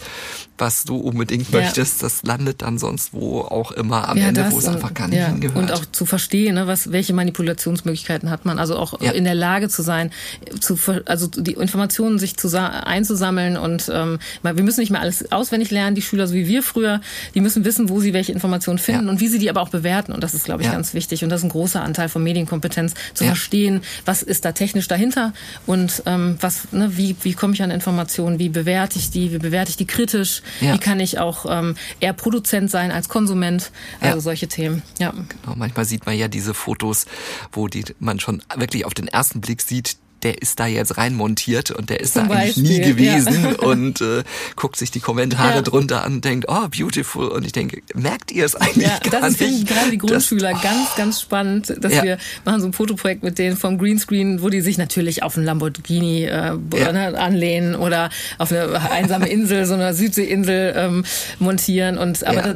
was du unbedingt möchtest. Das landet dann sonst wo auch immer am Ende, wo es einfach gar nicht hingehört. Und auch zu verstehen, ne, was, welche Manipulationsmöglichkeiten hat man. Also auch ja. in der Lage zu sein, zu, also die Informationen sich zu, einzusammeln und ähm, wir müssen nicht mehr alles auswendig lernen, die Schüler, so wie wir früher, die müssen wissen, wo sie welche Informationen finden ja. und wie sie die aber auch bewerten. Und das ist, glaube ich, ja. ganz wichtig. Und das ist ein großer Anteil von Medienkompetenz, zu verstehen, was ist da technisch dahinter und ähm, was, ne, wie, wie komme ich an Informationen, wie bewerte ich die, wie bewerte ich die kritisch, wie kann ich auch ähm, eher Produzent sein als Konsument, also solche Themen. Ja. Genau, manchmal sieht man ja diese Fotos, wo die man schon wirklich auf den ersten Blick sieht, der ist da jetzt reinmontiert und der ist Zum da eigentlich Beispiel, nie gewesen ja. und äh, guckt sich die Kommentare ja. drunter an und denkt, oh, beautiful. Und ich denke, merkt ihr es eigentlich ja, gar das nicht? Das ist gerade die Grundschüler das, oh. ganz, ganz spannend, dass ja. wir machen so ein Fotoprojekt mit denen vom Greenscreen, wo die sich natürlich auf einen Lamborghini äh, ne, anlehnen oder auf eine einsame Insel, so eine Südseeinsel ähm, montieren. Und aber da,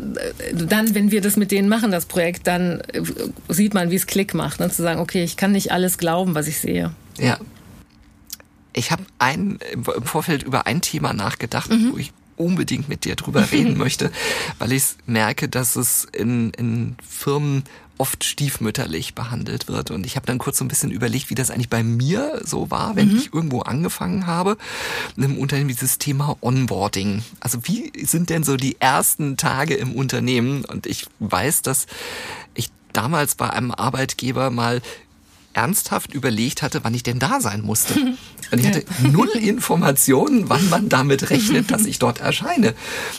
dann, wenn wir das mit denen machen, das Projekt, dann äh, sieht man, wie es Klick macht, ne? zu sagen, okay, ich kann nicht alles glauben, was ich sehe. Ja, ich habe ein, im Vorfeld über ein Thema nachgedacht, mhm. wo ich unbedingt mit dir drüber reden möchte, weil ich merke, dass es in, in Firmen oft stiefmütterlich behandelt wird. Und ich habe dann kurz so ein bisschen überlegt, wie das eigentlich bei mir so war, wenn mhm. ich irgendwo angefangen habe, einem Unternehmen dieses Thema Onboarding. Also wie sind denn so die ersten Tage im Unternehmen? Und ich weiß, dass ich damals bei einem Arbeitgeber mal ernsthaft überlegt hatte, wann ich denn da sein musste. Und ich hatte null Informationen, wann man damit rechnet, dass ich dort erscheine.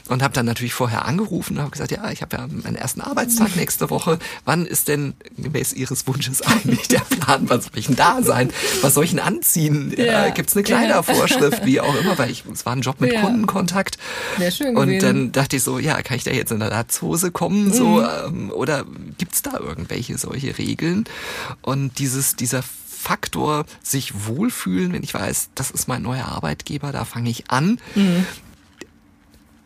Und habe dann natürlich vorher angerufen und habe gesagt, ja, ich habe ja meinen ersten Arbeitstag nächste Woche. Wann ist denn gemäß Ihres Wunsches eigentlich der Plan? Was soll ich denn da sein? Was soll ich denn anziehen? Ja. Äh, Gibt es eine Kleidervorschrift? Wie auch immer, weil ich, es war ein Job mit ja. Kundenkontakt. Sehr schön und dann dachte ich so, ja, kann ich da jetzt in der Latzhose kommen? So, mhm. ähm, oder gibt's da irgendwelche solche Regeln? Und dieses, dieser Faktor sich wohlfühlen, wenn ich weiß, das ist mein neuer Arbeitgeber, da fange ich an. Mhm.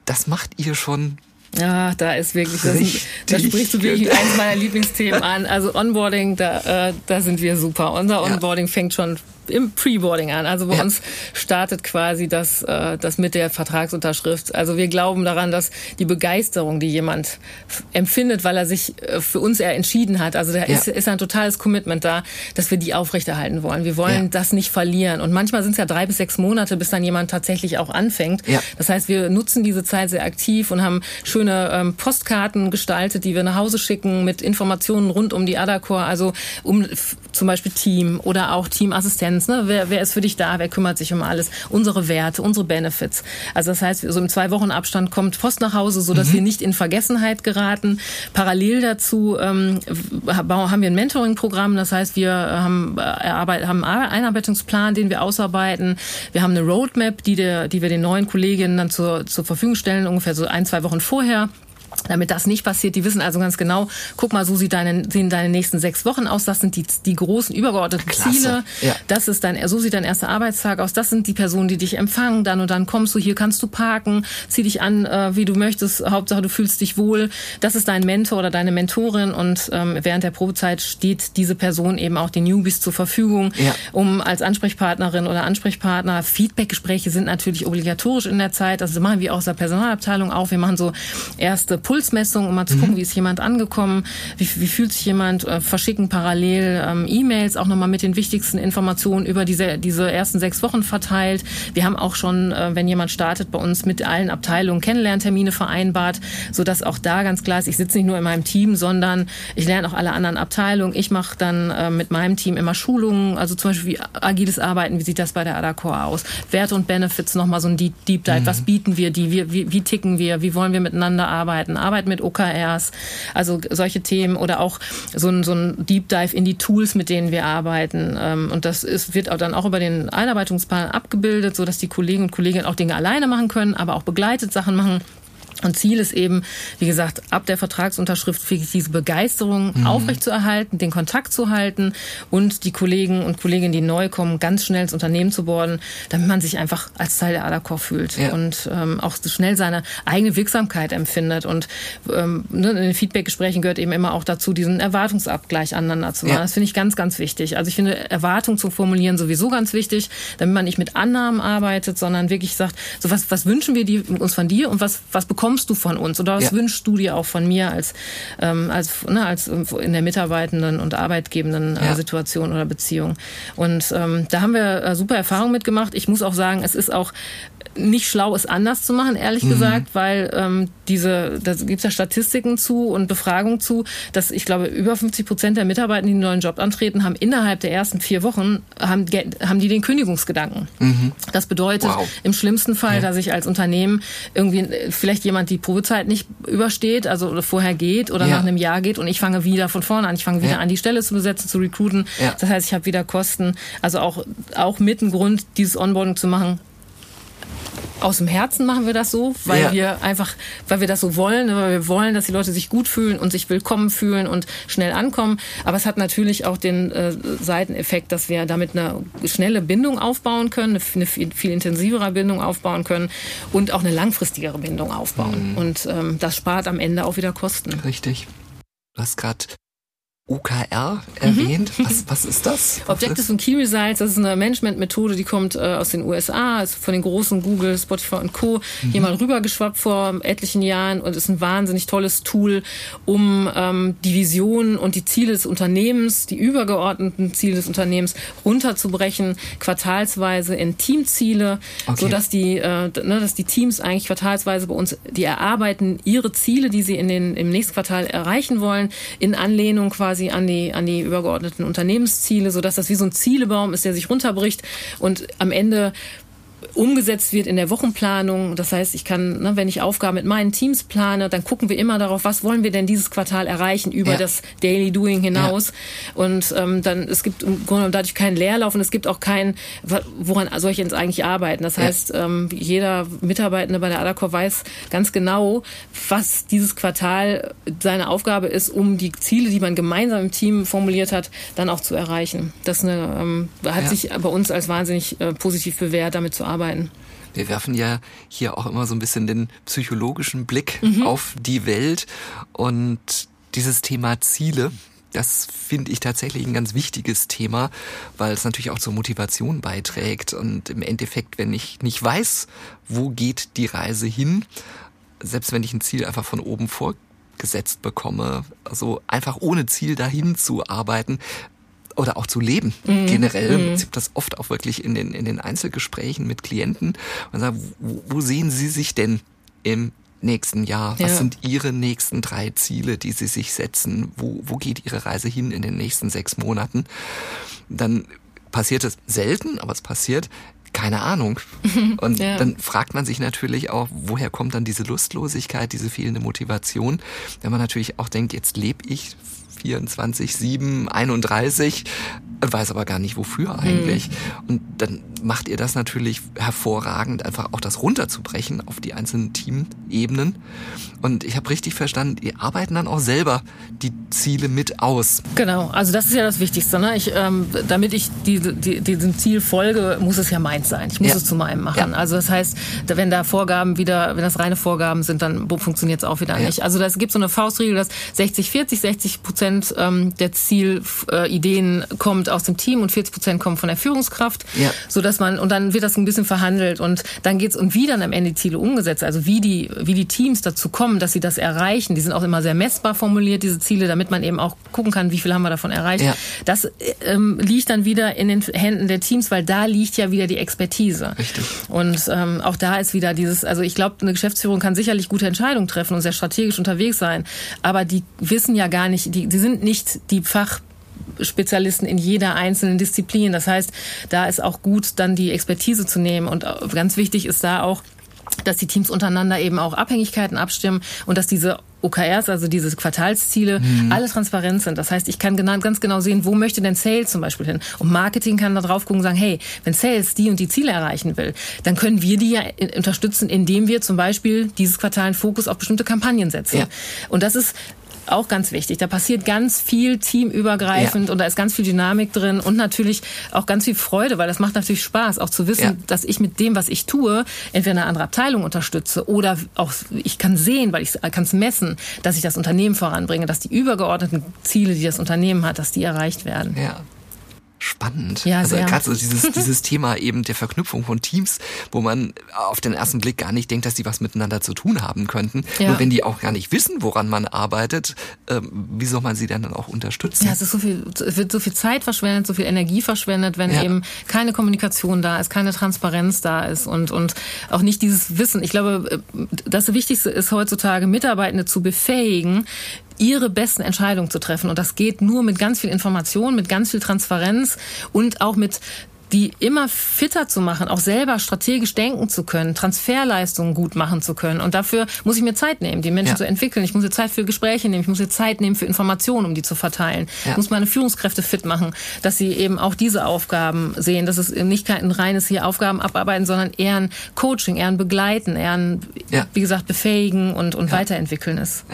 Das macht ihr schon ja, da ist wirklich, das, da sprichst du wirklich eins meiner Lieblingsthemen an. Also Onboarding, da, äh, da sind wir super. Unser Onboarding ja. fängt schon im Preboarding an. Also bei ja. uns startet quasi das, äh, das mit der Vertragsunterschrift. Also wir glauben daran, dass die Begeisterung, die jemand empfindet, weil er sich äh, für uns eher entschieden hat, also da ja. ist, ist ein totales Commitment da, dass wir die aufrechterhalten wollen. Wir wollen ja. das nicht verlieren. Und manchmal sind es ja drei bis sechs Monate, bis dann jemand tatsächlich auch anfängt. Das heißt, wir nutzen diese Zeit sehr aktiv und haben schöne ähm, Postkarten gestaltet, die wir nach Hause schicken mit Informationen rund um die Adacor, also um zum Beispiel Team oder auch Teamassistenz Kompetenz, ne? wer, wer ist für dich da, wer kümmert sich um alles, unsere Werte, unsere Benefits. Also das heißt, so im zwei Wochen Abstand kommt Post nach Hause, so dass mhm. wir nicht in Vergessenheit geraten. Parallel dazu ähm, haben wir ein Mentoring-Programm, das heißt, wir haben, äh, haben einen Einarbeitungsplan, den wir ausarbeiten. Wir haben eine Roadmap, die, der, die wir den neuen Kolleginnen dann zur, zur Verfügung stellen, ungefähr so ein, zwei Wochen vorher damit das nicht passiert. Die wissen also ganz genau, guck mal, so sieht deine, sehen deine nächsten sechs Wochen aus. Das sind die, die großen übergeordneten Klasse. Ziele. Ja. Das ist dein, so sieht dein erster Arbeitstag aus. Das sind die Personen, die dich empfangen. Dann und dann kommst du, hier kannst du parken, zieh dich an, äh, wie du möchtest. Hauptsache, du fühlst dich wohl. Das ist dein Mentor oder deine Mentorin. Und ähm, während der Probezeit steht diese Person eben auch den Newbies zur Verfügung, ja. um als Ansprechpartnerin oder Ansprechpartner. Feedbackgespräche sind natürlich obligatorisch in der Zeit. Das machen wir auch aus der Personalabteilung auch. Wir machen so erste Pulsmessung, um mal zu gucken, mhm. wie ist jemand angekommen, wie, wie fühlt sich jemand, äh, verschicken parallel ähm, E-Mails, auch nochmal mit den wichtigsten Informationen über diese, diese ersten sechs Wochen verteilt. Wir haben auch schon, äh, wenn jemand startet, bei uns mit allen Abteilungen Kennenlerntermine vereinbart, sodass auch da ganz klar ist, ich sitze nicht nur in meinem Team, sondern ich lerne auch alle anderen Abteilungen. Ich mache dann äh, mit meinem Team immer Schulungen, also zum Beispiel wie agiles Arbeiten, wie sieht das bei der Adacor aus? Werte und Benefits, nochmal so ein Deep, Deep Dive, mhm. was bieten wir die, wie, wie, wie ticken wir, wie wollen wir miteinander arbeiten? Arbeit mit OKRs, also solche Themen oder auch so ein, so ein Deep Dive in die Tools, mit denen wir arbeiten. Ähm, und das ist, wird auch dann auch über den Einarbeitungsplan abgebildet, so dass die Kollegen und Kolleginnen auch Dinge alleine machen können, aber auch begleitet Sachen machen Und Ziel ist eben, wie gesagt, ab der Vertragsunterschrift wirklich diese Begeisterung mhm. aufrechtzuerhalten, den Kontakt zu halten und die Kollegen und Kolleginnen, die neu kommen, ganz schnell ins Unternehmen zu bohren, damit man sich einfach als Teil der Adacor fühlt ja. und ähm, auch so schnell seine eigene Wirksamkeit empfindet. Und ähm, ne, in den Feedbackgesprächen gehört eben immer auch dazu, diesen Erwartungsabgleich aneinander zu machen. Ja. Das finde ich ganz, ganz wichtig. Also ich finde Erwartung zu formulieren sowieso ganz wichtig, damit man nicht mit Annahmen arbeitet, sondern wirklich sagt, so was, was wünschen wir die, uns von dir und was, was bekommen bekommst du von uns oder was ja. wünschst du dir auch von mir als, ähm, als, ne, als in der mitarbeitenden und arbeitgebenden äh, ja. Situation oder Beziehung. Und ähm, da haben wir äh, super Erfahrungen mitgemacht. Ich muss auch sagen, es ist auch nicht schlau, es anders zu machen, ehrlich mhm. gesagt, weil ähm, diese, da gibt es ja Statistiken zu und Befragungen zu, dass ich glaube, über 50 Prozent der Mitarbeiter, die einen neuen Job antreten, haben innerhalb der ersten vier Wochen, haben, haben die den Kündigungsgedanken. Mhm. Das bedeutet wow. im schlimmsten Fall, ja. dass ich als Unternehmen irgendwie vielleicht jemand die Probezeit nicht übersteht, also oder vorher geht oder ja. nach einem Jahr geht und ich fange wieder von vorne an. Ich fange wieder ja. an, die Stelle zu besetzen, zu recruiten. Das heißt, ich habe wieder Kosten. Also auch, auch mit ein Grund, dieses Onboarding zu machen, aus dem Herzen machen wir das so, weil ja. wir einfach, weil wir das so wollen, ne, weil wir wollen, dass die Leute sich gut fühlen und sich willkommen fühlen und schnell ankommen. Aber es hat natürlich auch den äh, Seiteneffekt, dass wir damit eine schnelle Bindung aufbauen können, eine viel, viel intensivere Bindung aufbauen können und auch eine langfristigere Bindung aufbauen. Mhm. Und ähm, das spart am Ende auch wieder Kosten. Richtig. Du hast gerade OKR erwähnt. Mhm. Was, was ist das? Objectives und Key Results, das ist eine Management-Methode, die kommt äh, aus den USA, ist von den großen Google, Spotify und Co. Mhm. hier mal rübergeschwappt vor etlichen Jahren und ist ein wahnsinnig tolles Tool, um ähm, die Vision und die Ziele des Unternehmens, die übergeordneten Ziele des Unternehmens runterzubrechen, quartalsweise in Teamziele, okay. sodass die, äh, ne, dass die Teams eigentlich quartalsweise bei uns, die erarbeiten ihre Ziele, die sie in den, im nächsten Quartal erreichen wollen, in Anlehnung quasi quasi an die, an die übergeordneten Unternehmensziele, sodass das wie so ein Zielebaum ist, der sich runterbricht. Und am Ende umgesetzt wird in der Wochenplanung. Das heißt, ich kann, ne, wenn ich Aufgaben mit meinen Teams plane, dann gucken wir immer darauf, was wollen wir denn dieses Quartal erreichen über ja. das Daily Doing hinaus. Ja. Und ähm, dann es gibt im Grunde dadurch keinen Leerlauf und es gibt auch keinen, woran soll ich jetzt eigentlich arbeiten. Das heißt, ja. ähm, jeder Mitarbeitende bei der Adacor weiß ganz genau, was dieses Quartal seine Aufgabe ist, um die Ziele, die man gemeinsam im Team formuliert hat, dann auch zu erreichen. Das eine, ähm, hat sich bei uns als wahnsinnig äh, positiv bewährt, damit zu arbeiten arbeiten. Wir werfen ja hier auch immer so ein bisschen den psychologischen Blick mhm. auf die Welt und dieses Thema Ziele. Das finde ich tatsächlich ein ganz wichtiges Thema, weil es natürlich auch zur Motivation beiträgt. Und im Endeffekt, wenn ich nicht weiß, wo geht die Reise hin, selbst wenn ich ein Ziel einfach von oben vorgesetzt bekomme, also einfach ohne Ziel dahin zu arbeiten, oder auch zu leben mhm. generell. Mhm. Habe das oft auch wirklich in den, in den Einzelgesprächen mit Klienten und sage, wo, wo sehen Sie sich denn im nächsten Jahr? Was ja. sind Ihre nächsten drei Ziele, die Sie sich setzen? Wo, wo geht Ihre Reise hin in den nächsten sechs Monaten? Dann passiert es selten, aber es passiert, keine Ahnung. Und ja. dann fragt man sich natürlich auch, woher kommt dann diese Lustlosigkeit, diese fehlende Motivation? Wenn man natürlich auch denkt, jetzt lebe ich 24, 7, 31, weiß aber gar nicht wofür eigentlich. Mhm. Und dann macht ihr das natürlich hervorragend, einfach auch das runterzubrechen auf die einzelnen Teamebenen. Und ich habe richtig verstanden, ihr arbeiten dann auch selber die Ziele mit aus. Genau, also das ist ja das Wichtigste. Ne? Ich, ähm, damit ich die, die, diesem Ziel folge, muss es ja meins sein. Ich muss ja. es zu meinem machen. Ja. Also das heißt, wenn da Vorgaben wieder, wenn das reine Vorgaben sind, dann funktioniert es auch wieder ja. nicht. Also das gibt so eine Faustregel, dass 60, 40, 60 Prozent ähm, der Zielideen äh, kommt aus dem Team und 40 Prozent kommen von der Führungskraft, ja. so dass man und dann wird das ein bisschen verhandelt und dann geht's und wie dann am Ende die Ziele umgesetzt, also wie die wie die Teams dazu kommen, dass sie das erreichen. Die sind auch immer sehr messbar formuliert diese Ziele, damit man eben auch gucken kann, wie viel haben wir davon erreicht. Ja. Das ähm, liegt dann wieder in den Händen der Teams, weil da liegt ja wieder die Expertise. Richtig. Und ähm, auch da ist wieder dieses, also ich glaube, eine Geschäftsführung kann sicherlich gute Entscheidungen treffen und sehr strategisch unterwegs sein, aber die wissen ja gar nicht, die, die sind nicht die Fach Spezialisten in jeder einzelnen Disziplin. Das heißt, da ist auch gut, dann die Expertise zu nehmen. Und ganz wichtig ist da auch, dass die Teams untereinander eben auch Abhängigkeiten abstimmen und dass diese OKRs, also diese Quartalsziele, mhm. alle transparent sind. Das heißt, ich kann genau, ganz genau sehen, wo möchte denn Sales zum Beispiel hin. Und Marketing kann da drauf gucken und sagen, hey, wenn Sales die und die Ziele erreichen will, dann können wir die ja unterstützen, indem wir zum Beispiel dieses Quartal einen Fokus auf bestimmte Kampagnen setzen. Ja. Und das ist auch ganz wichtig. Da passiert ganz viel teamübergreifend ja. und da ist ganz viel Dynamik drin und natürlich auch ganz viel Freude, weil das macht natürlich Spaß, auch zu wissen, ja. dass ich mit dem, was ich tue, entweder eine andere Abteilung unterstütze oder auch ich kann sehen, weil ich kann es messen, dass ich das Unternehmen voranbringe, dass die übergeordneten Ziele, die das Unternehmen hat, dass die erreicht werden. Ja spannend. Ja, also gerade so dieses, dieses Thema eben der Verknüpfung von Teams, wo man auf den ersten Blick gar nicht denkt, dass die was miteinander zu tun haben könnten. Ja. Und wenn die auch gar nicht wissen, woran man arbeitet, ähm, wie soll man sie dann auch unterstützen? Ja, es ist so viel, es wird so viel Zeit verschwendet, so viel Energie verschwendet, wenn ja. eben keine Kommunikation da ist, keine Transparenz da ist und, und auch nicht dieses Wissen. Ich glaube, äh, das Wichtigste ist heutzutage, Mitarbeitende zu befähigen, ihre besten Entscheidungen zu treffen. Und das geht nur mit ganz viel Information, mit ganz viel Transparenz und auch mit die immer fitter zu machen, auch selber strategisch denken zu können, Transferleistungen gut machen zu können. Und dafür muss ich mir Zeit nehmen, die Menschen ja. zu entwickeln. Ich muss mir Zeit für Gespräche nehmen. Ich muss mir Zeit nehmen für Informationen, um die zu verteilen. Ja. Ich muss meine Führungskräfte fit machen, dass sie eben auch diese Aufgaben sehen. dass es nicht ein reines hier Aufgaben abarbeiten, sondern eher ein Coaching, eher ein Begleiten, eher ein, ja. wie gesagt, befähigen und, und weiterentwickeln ist.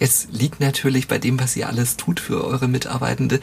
Jetzt liegt natürlich bei dem, was ihr alles tut für eure Mitarbeitende,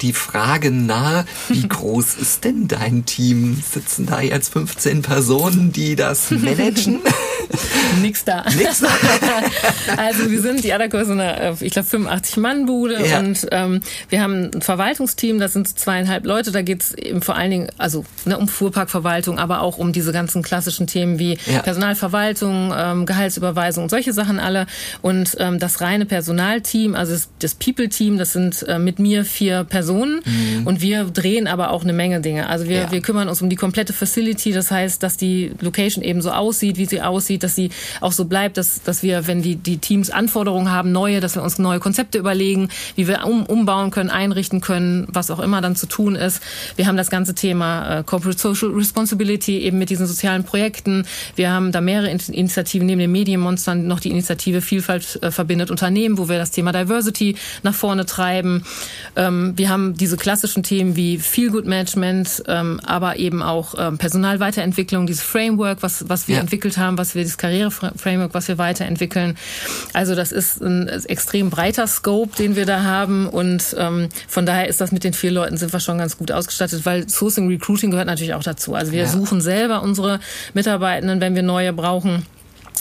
die Frage nahe, wie groß ist denn dein Team? Sitzen da jetzt 15 Personen, die das managen? Nix da. Nix da. also wir sind, die Adacor ist eine, ich glaube, 85-Mann-Bude ja. und ähm, wir haben ein Verwaltungsteam, das sind zweieinhalb Leute, da geht's eben vor allen Dingen also ne, um Fuhrparkverwaltung, aber auch um diese ganzen klassischen Themen wie ja. Personalverwaltung, ähm, Gehaltsüberweisung und solche Sachen alle. Und ähm, das reine Personalteam, also das People-Team, das sind äh, mit mir vier Personen mhm. und wir drehen aber auch eine Menge Dinge. Also wir, ja. wir kümmern uns um die komplette Facility, das heißt, dass die Location eben so aussieht, wie sie aussieht, dass sie auch so bleibt, dass, dass wir, wenn die, die Teams Anforderungen haben, neue, dass wir uns neue Konzepte überlegen, wie wir um, umbauen können, einrichten können, was auch immer dann zu tun ist. Wir haben das ganze Thema äh, Corporate Social Responsibility eben mit diesen sozialen Projekten. Wir haben da mehrere Initiativen neben den Medienmonstern noch die Initiative Vielfalt äh, verbindet unter Unternehmen, wo wir das Thema Diversity nach vorne treiben. Ähm, wir haben diese klassischen Themen wie Feel Good Management, ähm, aber eben auch ähm, Personalweiterentwicklung, dieses Framework, was, was wir ja. entwickelt haben, was wir, das Karriereframework, was wir weiterentwickeln. Also das ist ein extrem breiter Scope, den wir da haben und ähm, von daher ist das mit den vier Leuten sind wir schon ganz gut ausgestattet, weil Sourcing Recruiting gehört natürlich auch dazu. Also wir ja. suchen selber unsere Mitarbeitenden, wenn wir neue brauchen.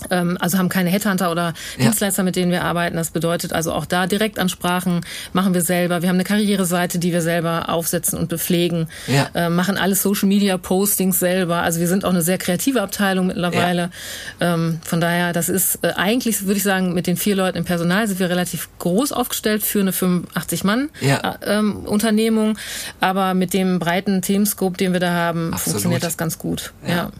Ähm, also haben keine Headhunter oder Dienstleister, ja. mit denen wir arbeiten. Das bedeutet also auch da Direktansprachen machen wir selber. Wir haben eine Karriereseite, die wir selber aufsetzen und bepflegen. Ja. Äh, machen alle Social Media Postings selber. Also wir sind auch eine sehr kreative Abteilung mittlerweile. Ja. Ähm, von daher, das ist äh, eigentlich, würde ich sagen, mit den vier Leuten im Personal sind wir relativ groß aufgestellt für eine 85 Mann äh, ähm, Unternehmung. Aber mit dem breiten Themenscope, den wir da haben, Absolut. funktioniert das ganz gut. ja.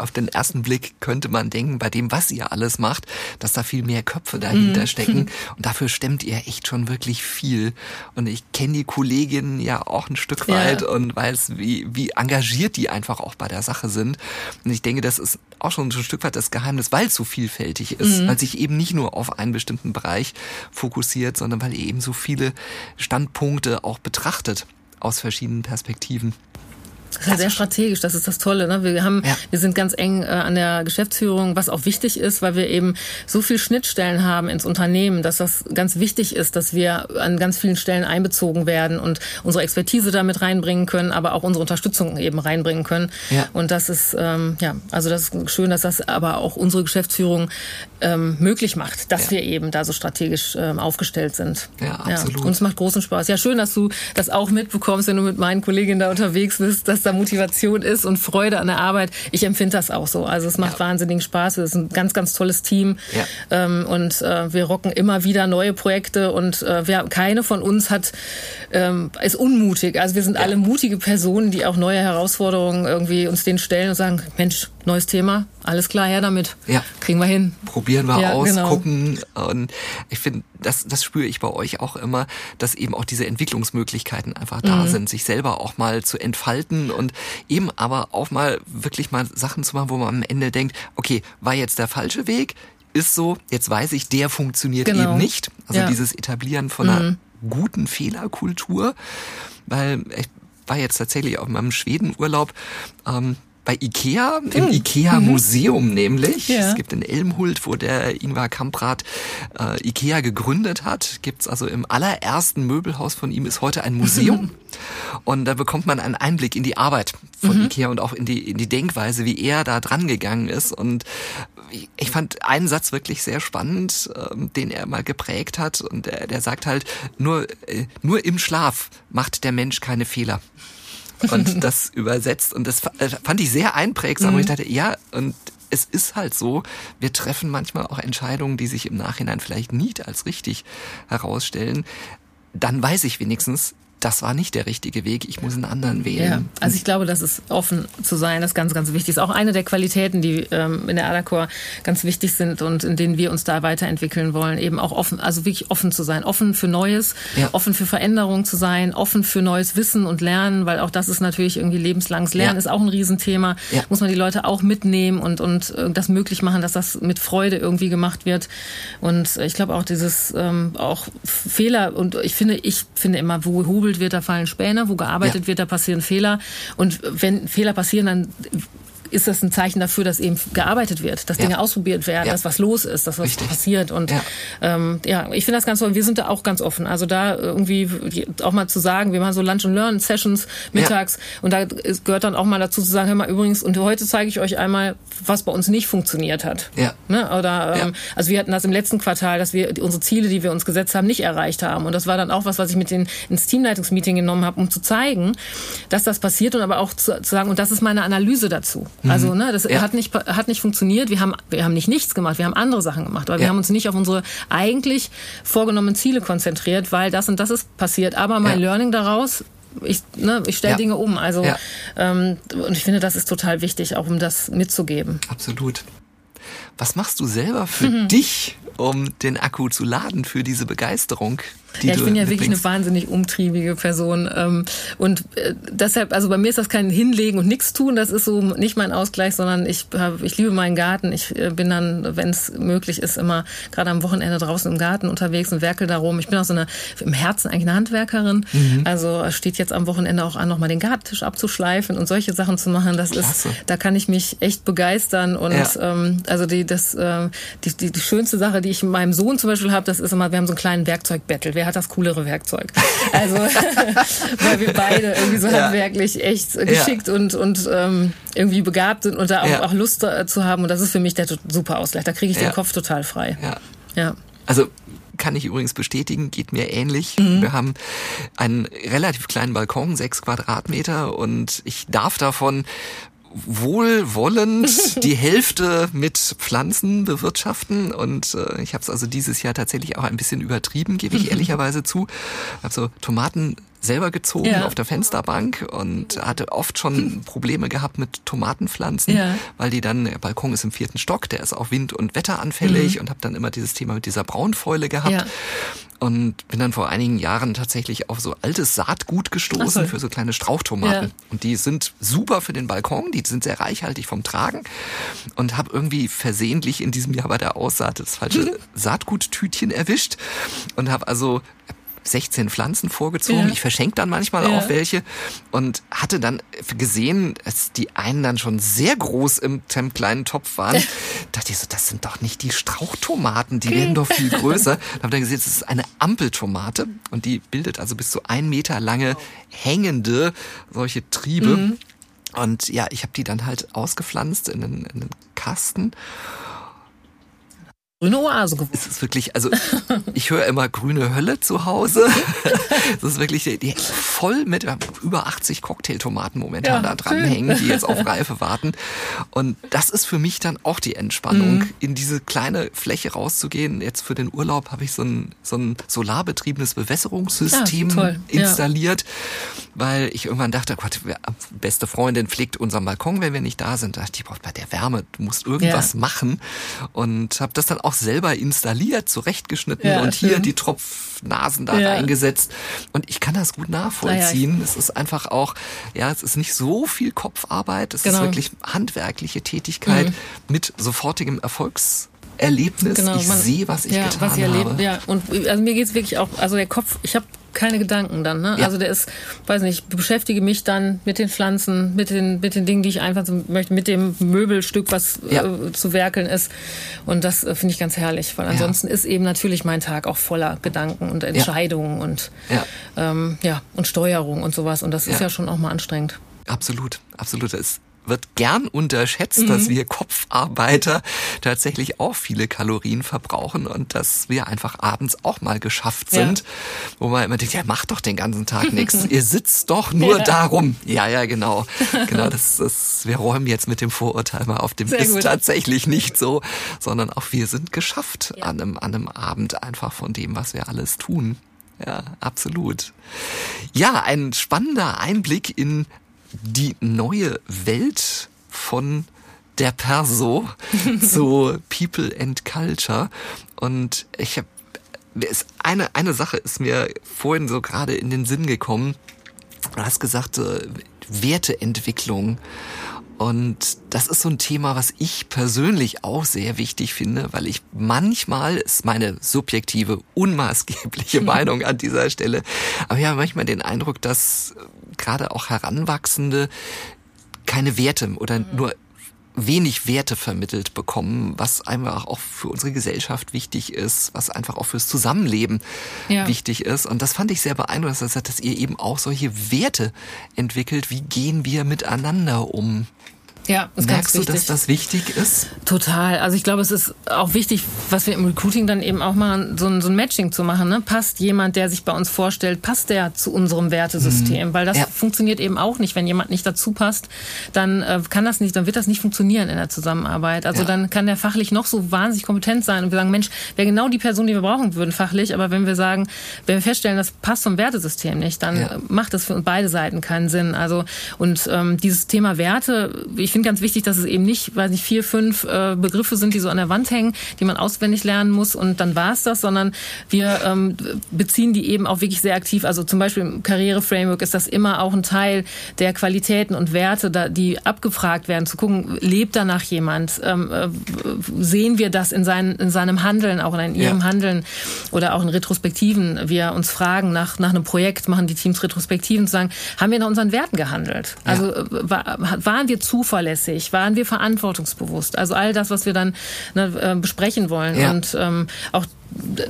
Auf den ersten Blick könnte man denken, bei dem, was ihr alles macht, dass da viel mehr Köpfe dahinter mhm. stecken. Und dafür stemmt ihr echt schon wirklich viel. Und ich kenne die Kolleginnen ja auch ein Stück weit ja. und weiß, wie, wie engagiert die einfach auch bei der Sache sind. Und ich denke, das ist auch schon ein Stück weit das Geheimnis, weil es so vielfältig ist, mhm. weil sich eben nicht nur auf einen bestimmten Bereich fokussiert, sondern weil ihr eben so viele Standpunkte auch betrachtet aus verschiedenen Perspektiven. Das ist ja sehr strategisch, das ist das Tolle. Ne? Wir, haben, ja. wir sind ganz eng äh, an der Geschäftsführung, was auch wichtig ist, weil wir eben so viel Schnittstellen haben ins Unternehmen, dass das ganz wichtig ist, dass wir an ganz vielen Stellen einbezogen werden und unsere Expertise damit reinbringen können, aber auch unsere Unterstützung eben reinbringen können. Ja. Und das ist, ähm, ja, also das ist schön, dass das aber auch unsere Geschäftsführung ähm, möglich macht, dass ja. wir eben da so strategisch ähm, aufgestellt sind. Ja, absolut. Ja. Und es macht großen Spaß. Ja, schön, dass du das auch mitbekommst, wenn du mit meinen Kolleginnen da unterwegs bist, dass da Motivation ist und Freude an der Arbeit. Ich empfinde das auch so. Also es macht ja. wahnsinnigen Spaß. Es ist ein ganz, ganz tolles Team. Ja. Ähm, und äh, wir rocken immer wieder neue Projekte und äh, wir, keine von uns hat, ähm, ist unmutig. Also wir sind alle mutige Personen, die auch neue Herausforderungen irgendwie uns denen stellen und sagen, Mensch, neues Thema, alles klar, her damit. Ja. Kriegen wir hin. Probieren wir Ja, aus, genau. gucken. Und ich finde, das, das spüre ich bei euch auch immer, dass eben auch diese Entwicklungsmöglichkeiten einfach Mhm. da sind, sich selber auch mal zu entfalten und eben aber auch mal wirklich mal Sachen zu machen, wo man am Ende denkt, okay, war jetzt der falsche Weg? Ist so, jetzt weiß ich, der funktioniert Genau. eben nicht. Also Ja. Mhm. dieses Etablieren von einer guten Fehlerkultur, weil ich war jetzt tatsächlich auf meinem Schwedenurlaub ähm, bei Ikea, im Ikea-Museum nämlich. Ja. Es gibt in Elmhult, wo der Ingvar Kamprad äh, Ikea gegründet hat, gibt's also im allerersten Möbelhaus von ihm ist heute ein Museum. und da bekommt man einen Einblick in die Arbeit von Ikea und auch in die, in die Denkweise, wie er da dran gegangen ist. Und ich fand einen Satz wirklich sehr spannend, ähm, den er mal geprägt hat. Und der, der sagt halt, nur, äh, nur im Schlaf macht der Mensch keine Fehler und das übersetzt. Und das äh, fand ich sehr einprägsam. Und ich dachte, ja, und es ist halt so, wir treffen manchmal auch Entscheidungen, die sich im Nachhinein vielleicht nicht als richtig herausstellen. Dann weiß ich wenigstens, das war nicht der richtige Weg, ich muss einen anderen Ja, wählen. also ich glaube, das ist offen zu sein, das ist ganz, ganz wichtig. Ist auch eine der Qualitäten, die ähm, in der Adacor ganz wichtig sind und in denen wir uns da weiterentwickeln wollen. Eben auch offen, also wirklich offen zu sein, offen für Neues, Ja. offen für Veränderung zu sein, offen für neues Wissen und Lernen, weil auch das ist natürlich irgendwie lebenslanges Lernen Ja. ist auch ein Riesenthema. Ja. Muss man die Leute auch mitnehmen und und äh, das möglich machen, dass das mit Freude irgendwie gemacht wird. Und äh, ich glaube auch dieses ähm, auch Fehler und ich finde, ich finde immer, wo gehobelt wird, da fallen Späne, wo gearbeitet Ja. wird, da passieren Fehler. Und wenn Fehler passieren, dann ist das ein Zeichen dafür, dass eben gearbeitet wird, dass Ja. Dinge ausprobiert werden, Ja. dass was los ist, dass was Richtig. passiert. Und Ja. ähm, ja, ich finde das ganz toll. Wir sind da auch ganz offen. Also da irgendwie auch mal zu sagen, wir machen so Lunch and Learn Sessions mittags und da gehört dann auch mal dazu zu sagen, hör mal übrigens, und heute zeige ich euch einmal, was bei uns nicht funktioniert hat. Ja. Ne? Oder ähm, also wir hatten das im letzten Quartal, dass wir unsere Ziele, die wir uns gesetzt haben, nicht erreicht haben. Und das war dann auch was, was ich mit den ins Teamleitungsmeeting genommen habe, um zu zeigen, dass das passiert und aber auch zu, zu sagen, und das ist meine Analyse dazu. Also ne, das Ja. hat nicht hat nicht funktioniert. Wir haben wir haben nicht nichts gemacht, wir haben andere Sachen gemacht, aber wir Ja. haben uns nicht auf unsere eigentlich vorgenommenen Ziele konzentriert, weil das und das ist passiert. Aber mein Ja. Learning daraus ich, ne, ich stelle Ja. Dinge um. Also Ja. ähm, und ich finde, das ist total wichtig, auch um das mitzugeben. Absolut. Was machst du selber für Mhm. dich, um den Akku zu laden für diese Begeisterung? Ja, ich bin ja wirklich eine wahnsinnig umtriebige Person. Ähm, und äh, deshalb, also bei mir ist das kein Hinlegen und nichts tun, das ist so nicht mein Ausgleich, sondern ich, hab, ich liebe meinen Garten. Ich äh, bin dann, wenn es möglich ist, immer gerade am Wochenende draußen im Garten unterwegs und werkel darum. Ich bin auch so eine, im Herzen eigentlich eine Handwerkerin. Mhm. Also es steht jetzt am Wochenende auch an, nochmal den Gartentisch abzuschleifen und solche Sachen zu machen. Das Klasse. ist, da kann ich mich echt begeistern. Und Ja. ähm, also die, das, äh, die, die, die schönste Sache, die ich mit meinem Sohn zum Beispiel habe, das ist immer, wir haben so einen kleinen Werkzeugbattle. Wer hat das coolere Werkzeug? Also, weil wir beide irgendwie so Ja. handwerklich echt geschickt und, und ähm, irgendwie begabt sind und da auch, Ja. auch Lust äh, zu haben. Und das ist für mich der super Ausgleich. Da kriege ich Ja. den Kopf total frei. Ja. Ja. Also kann ich übrigens bestätigen, geht mir ähnlich. Mhm. Wir haben einen relativ kleinen Balkon, sechs Quadratmeter, und ich darf davon wohlwollend die Hälfte mit Pflanzen bewirtschaften und äh, ich habe es also dieses Jahr tatsächlich auch ein bisschen übertrieben, gebe ich ehrlicherweise zu. habe so Tomaten selber gezogen Ja. auf der Fensterbank und hatte oft schon Probleme gehabt mit Tomatenpflanzen, Ja. weil die dann, der Balkon ist im vierten Stock, der ist auch wind- und wetteranfällig und habe dann immer dieses Thema mit dieser Braunfäule gehabt. Ja. Und bin dann vor einigen Jahren tatsächlich auf so altes Saatgut gestoßen so. für so kleine Strauchtomaten. Und die sind super für den Balkon, die sind sehr reichhaltig vom Tragen. Und habe irgendwie versehentlich in diesem Jahr bei der Aussaat das falsche Saatguttütchen erwischt und habe also 16 Pflanzen vorgezogen. Ja. Ich verschenke dann manchmal Ja. auch welche und hatte dann gesehen, dass die einen dann schon sehr groß im dem kleinen Topf waren. dachte ich so, das sind doch nicht die Strauchtomaten, die werden doch viel größer. Da habe dann gesehen, das ist eine Ampeltomate und die bildet also bis zu ein Meter lange hängende solche Triebe. Mhm. Und ja, ich habe die dann halt ausgepflanzt in einen, in einen Kasten grüne Oase geworden. Es ist wirklich, also ich höre immer grüne Hölle zu Hause. Das ist wirklich die, voll mit über 80 Cocktailtomaten momentan ja, da dran hängen, die jetzt auf Reife warten. Und das ist für mich dann auch die Entspannung, mhm. in diese kleine Fläche rauszugehen. Jetzt für den Urlaub habe ich so ein, so ein solarbetriebenes Bewässerungssystem ja, installiert, ja. weil ich irgendwann dachte, Gott, beste Freundin pflegt unseren Balkon, wenn wir nicht da sind. Da dachte ich, bei der Wärme, du musst irgendwas machen. Und habe das dann auch auch selber installiert, zurechtgeschnitten ja, und hier die Tropfnasen da ja. reingesetzt. Und ich kann das gut nachvollziehen. Ja, es ist einfach auch, ja, es ist nicht so viel Kopfarbeit. Es genau. ist wirklich handwerkliche Tätigkeit mhm. mit sofortigem Erfolgs Erlebnis. Genau, ich sehe, was ich ja, getan was ich erlebt, habe. Ja, und also mir geht's wirklich auch, also der Kopf, ich habe keine Gedanken dann. Ne? Ja. Also der ist, weiß nicht, beschäftige mich dann mit den Pflanzen, mit den, mit den Dingen, die ich einfach so möchte, mit dem Möbelstück, was ja. äh, zu werkeln ist. Und das äh, finde ich ganz herrlich, weil ansonsten ja. ist eben natürlich mein Tag auch voller Gedanken und Entscheidungen und ähm, ja und Steuerung und sowas. Und das ist ja schon auch mal anstrengend. Absolut, absolut. Das ist wird gern unterschätzt, mhm. dass wir Kopfarbeiter tatsächlich auch viele Kalorien verbrauchen und dass wir einfach abends auch mal geschafft sind, ja. wo man immer denkt, ja, macht doch den ganzen Tag nichts. Ihr sitzt doch nur ja. darum. Ja, ja, genau. Genau, das ist, wir räumen jetzt mit dem Vorurteil mal auf dem Sehr ist gut. tatsächlich nicht so, sondern auch wir sind geschafft ja. an, einem, an einem Abend einfach von dem, was wir alles tun. Ja, absolut. Ja, ein spannender Einblick in die neue Welt von der Perso zu People and Culture. Und ich habe eine, eine Sache ist mir vorhin so gerade in den Sinn gekommen. Du hast gesagt, äh, Werteentwicklung. Und das ist so ein Thema, was ich persönlich auch sehr wichtig finde, weil ich manchmal, ist meine subjektive, unmaßgebliche Meinung an dieser Stelle, aber ich habe manchmal den Eindruck, dass gerade auch Heranwachsende keine Werte oder mhm. nur wenig Werte vermittelt bekommen, was einfach auch für unsere Gesellschaft wichtig ist, was einfach auch fürs Zusammenleben ja. wichtig ist. Und das fand ich sehr beeindruckend, dass ihr eben auch solche Werte entwickelt. Wie gehen wir miteinander um? Ja, ist Merkst du, dass das wichtig ist? Total. Also ich glaube, es ist auch wichtig, was wir im Recruiting dann eben auch machen, so ein, so ein Matching zu machen. Ne? Passt jemand, der sich bei uns vorstellt, passt der zu unserem Wertesystem? Mhm. Weil das ja. funktioniert eben auch nicht. Wenn jemand nicht dazu passt, dann äh, kann das nicht, dann wird das nicht funktionieren in der Zusammenarbeit. Also ja. dann kann der fachlich noch so wahnsinnig kompetent sein und wir sagen, Mensch, wäre genau die Person, die wir brauchen würden fachlich. Aber wenn wir sagen, wenn wir feststellen, das passt zum Wertesystem nicht, dann ja. macht das für beide Seiten keinen Sinn. Also und ähm, dieses Thema Werte, ich finde finde ganz wichtig, dass es eben nicht, weiß nicht, vier, fünf äh, Begriffe sind, die so an der Wand hängen, die man auswendig lernen muss und dann war es das, sondern wir ähm, beziehen die eben auch wirklich sehr aktiv. Also zum Beispiel im Karriereframework ist das immer auch ein Teil der Qualitäten und Werte, da, die abgefragt werden, zu gucken, lebt danach jemand? Ähm, äh, sehen wir das in, sein, in seinem Handeln, auch in ihrem ja. Handeln oder auch in Retrospektiven? Wir uns fragen nach, nach einem Projekt, machen die Teams Retrospektiven zu sagen, haben wir nach unseren Werten gehandelt? Also ja. Äh, war, waren wir zuverlässig? Zuverlässig? Waren wir verantwortungsbewusst? Also all das, was wir dann ne, äh, besprechen wollen. Ja. Und ähm, auch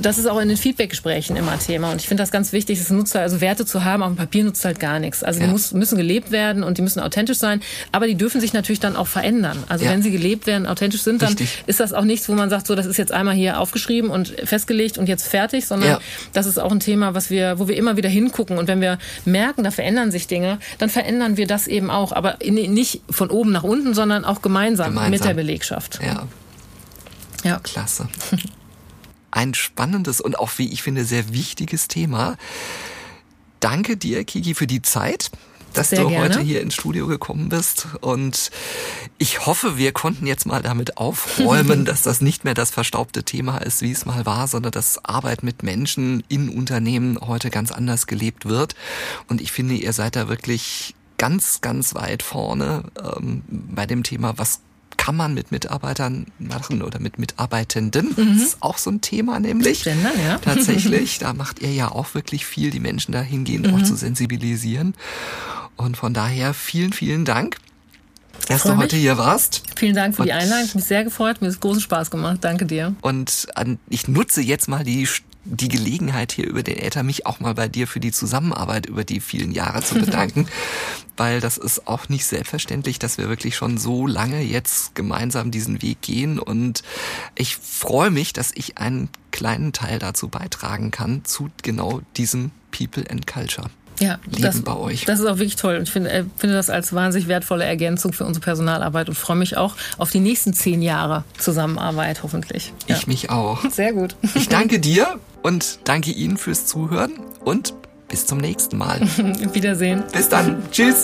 das ist auch in den Feedbackgesprächen immer Thema. Und ich finde das ganz wichtig, das nutzt halt, also Werte zu haben, auf dem Papier nutzt halt gar nichts. Also ja. die muss, müssen gelebt werden und die müssen authentisch sein, aber die dürfen sich natürlich dann auch verändern. Also ja. wenn sie gelebt werden, authentisch sind, dann Richtig. ist das auch nichts, wo man sagt, so, das ist jetzt einmal hier aufgeschrieben und festgelegt und jetzt fertig, sondern ja. das ist auch ein Thema, was wir, wo wir immer wieder hingucken. Und wenn wir merken, da verändern sich Dinge, dann verändern wir das eben auch. Aber in, nicht von oben nach unten, sondern auch gemeinsam, gemeinsam. mit der Belegschaft. Ja. Ja. Klasse. ein spannendes und auch, wie ich finde, sehr wichtiges Thema. Danke dir, Kiki, für die Zeit dass Sehr du gerne. heute hier ins Studio gekommen bist. Und ich hoffe, wir konnten jetzt mal damit aufräumen, dass das nicht mehr das verstaubte Thema ist, wie es mal war, sondern dass Arbeit mit Menschen in Unternehmen heute ganz anders gelebt wird. Und ich finde, ihr seid da wirklich ganz, ganz weit vorne ähm, bei dem Thema, was kann man mit Mitarbeitern machen oder mit Mitarbeitenden. Mhm. Das ist auch so ein Thema nämlich. Gender, ja. Tatsächlich, da macht ihr ja auch wirklich viel, die Menschen dahingehend mhm. auch zu sensibilisieren. Und von daher vielen, vielen Dank. dass du heute hier warst. Vielen Dank für und die Einladung. Ich mich sehr gefreut. Mir hat großen Spaß gemacht. Danke dir. Und ich nutze jetzt mal die die Gelegenheit hier über den Äther, mich auch mal bei dir für die Zusammenarbeit über die vielen Jahre zu bedanken, weil das ist auch nicht selbstverständlich, dass wir wirklich schon so lange jetzt gemeinsam diesen Weg gehen. Und ich freue mich, dass ich einen kleinen Teil dazu beitragen kann zu genau diesem People and Culture ja, Leben das, bei euch. Das ist auch wirklich toll. Und ich finde, äh, finde das als wahnsinnig wertvolle Ergänzung für unsere Personalarbeit und freue mich auch auf die nächsten zehn Jahre Zusammenarbeit, hoffentlich. Ja. Ich mich auch. Sehr gut. Ich danke dir und danke Ihnen fürs Zuhören und bis zum nächsten Mal. Wiedersehen. Bis dann. Tschüss.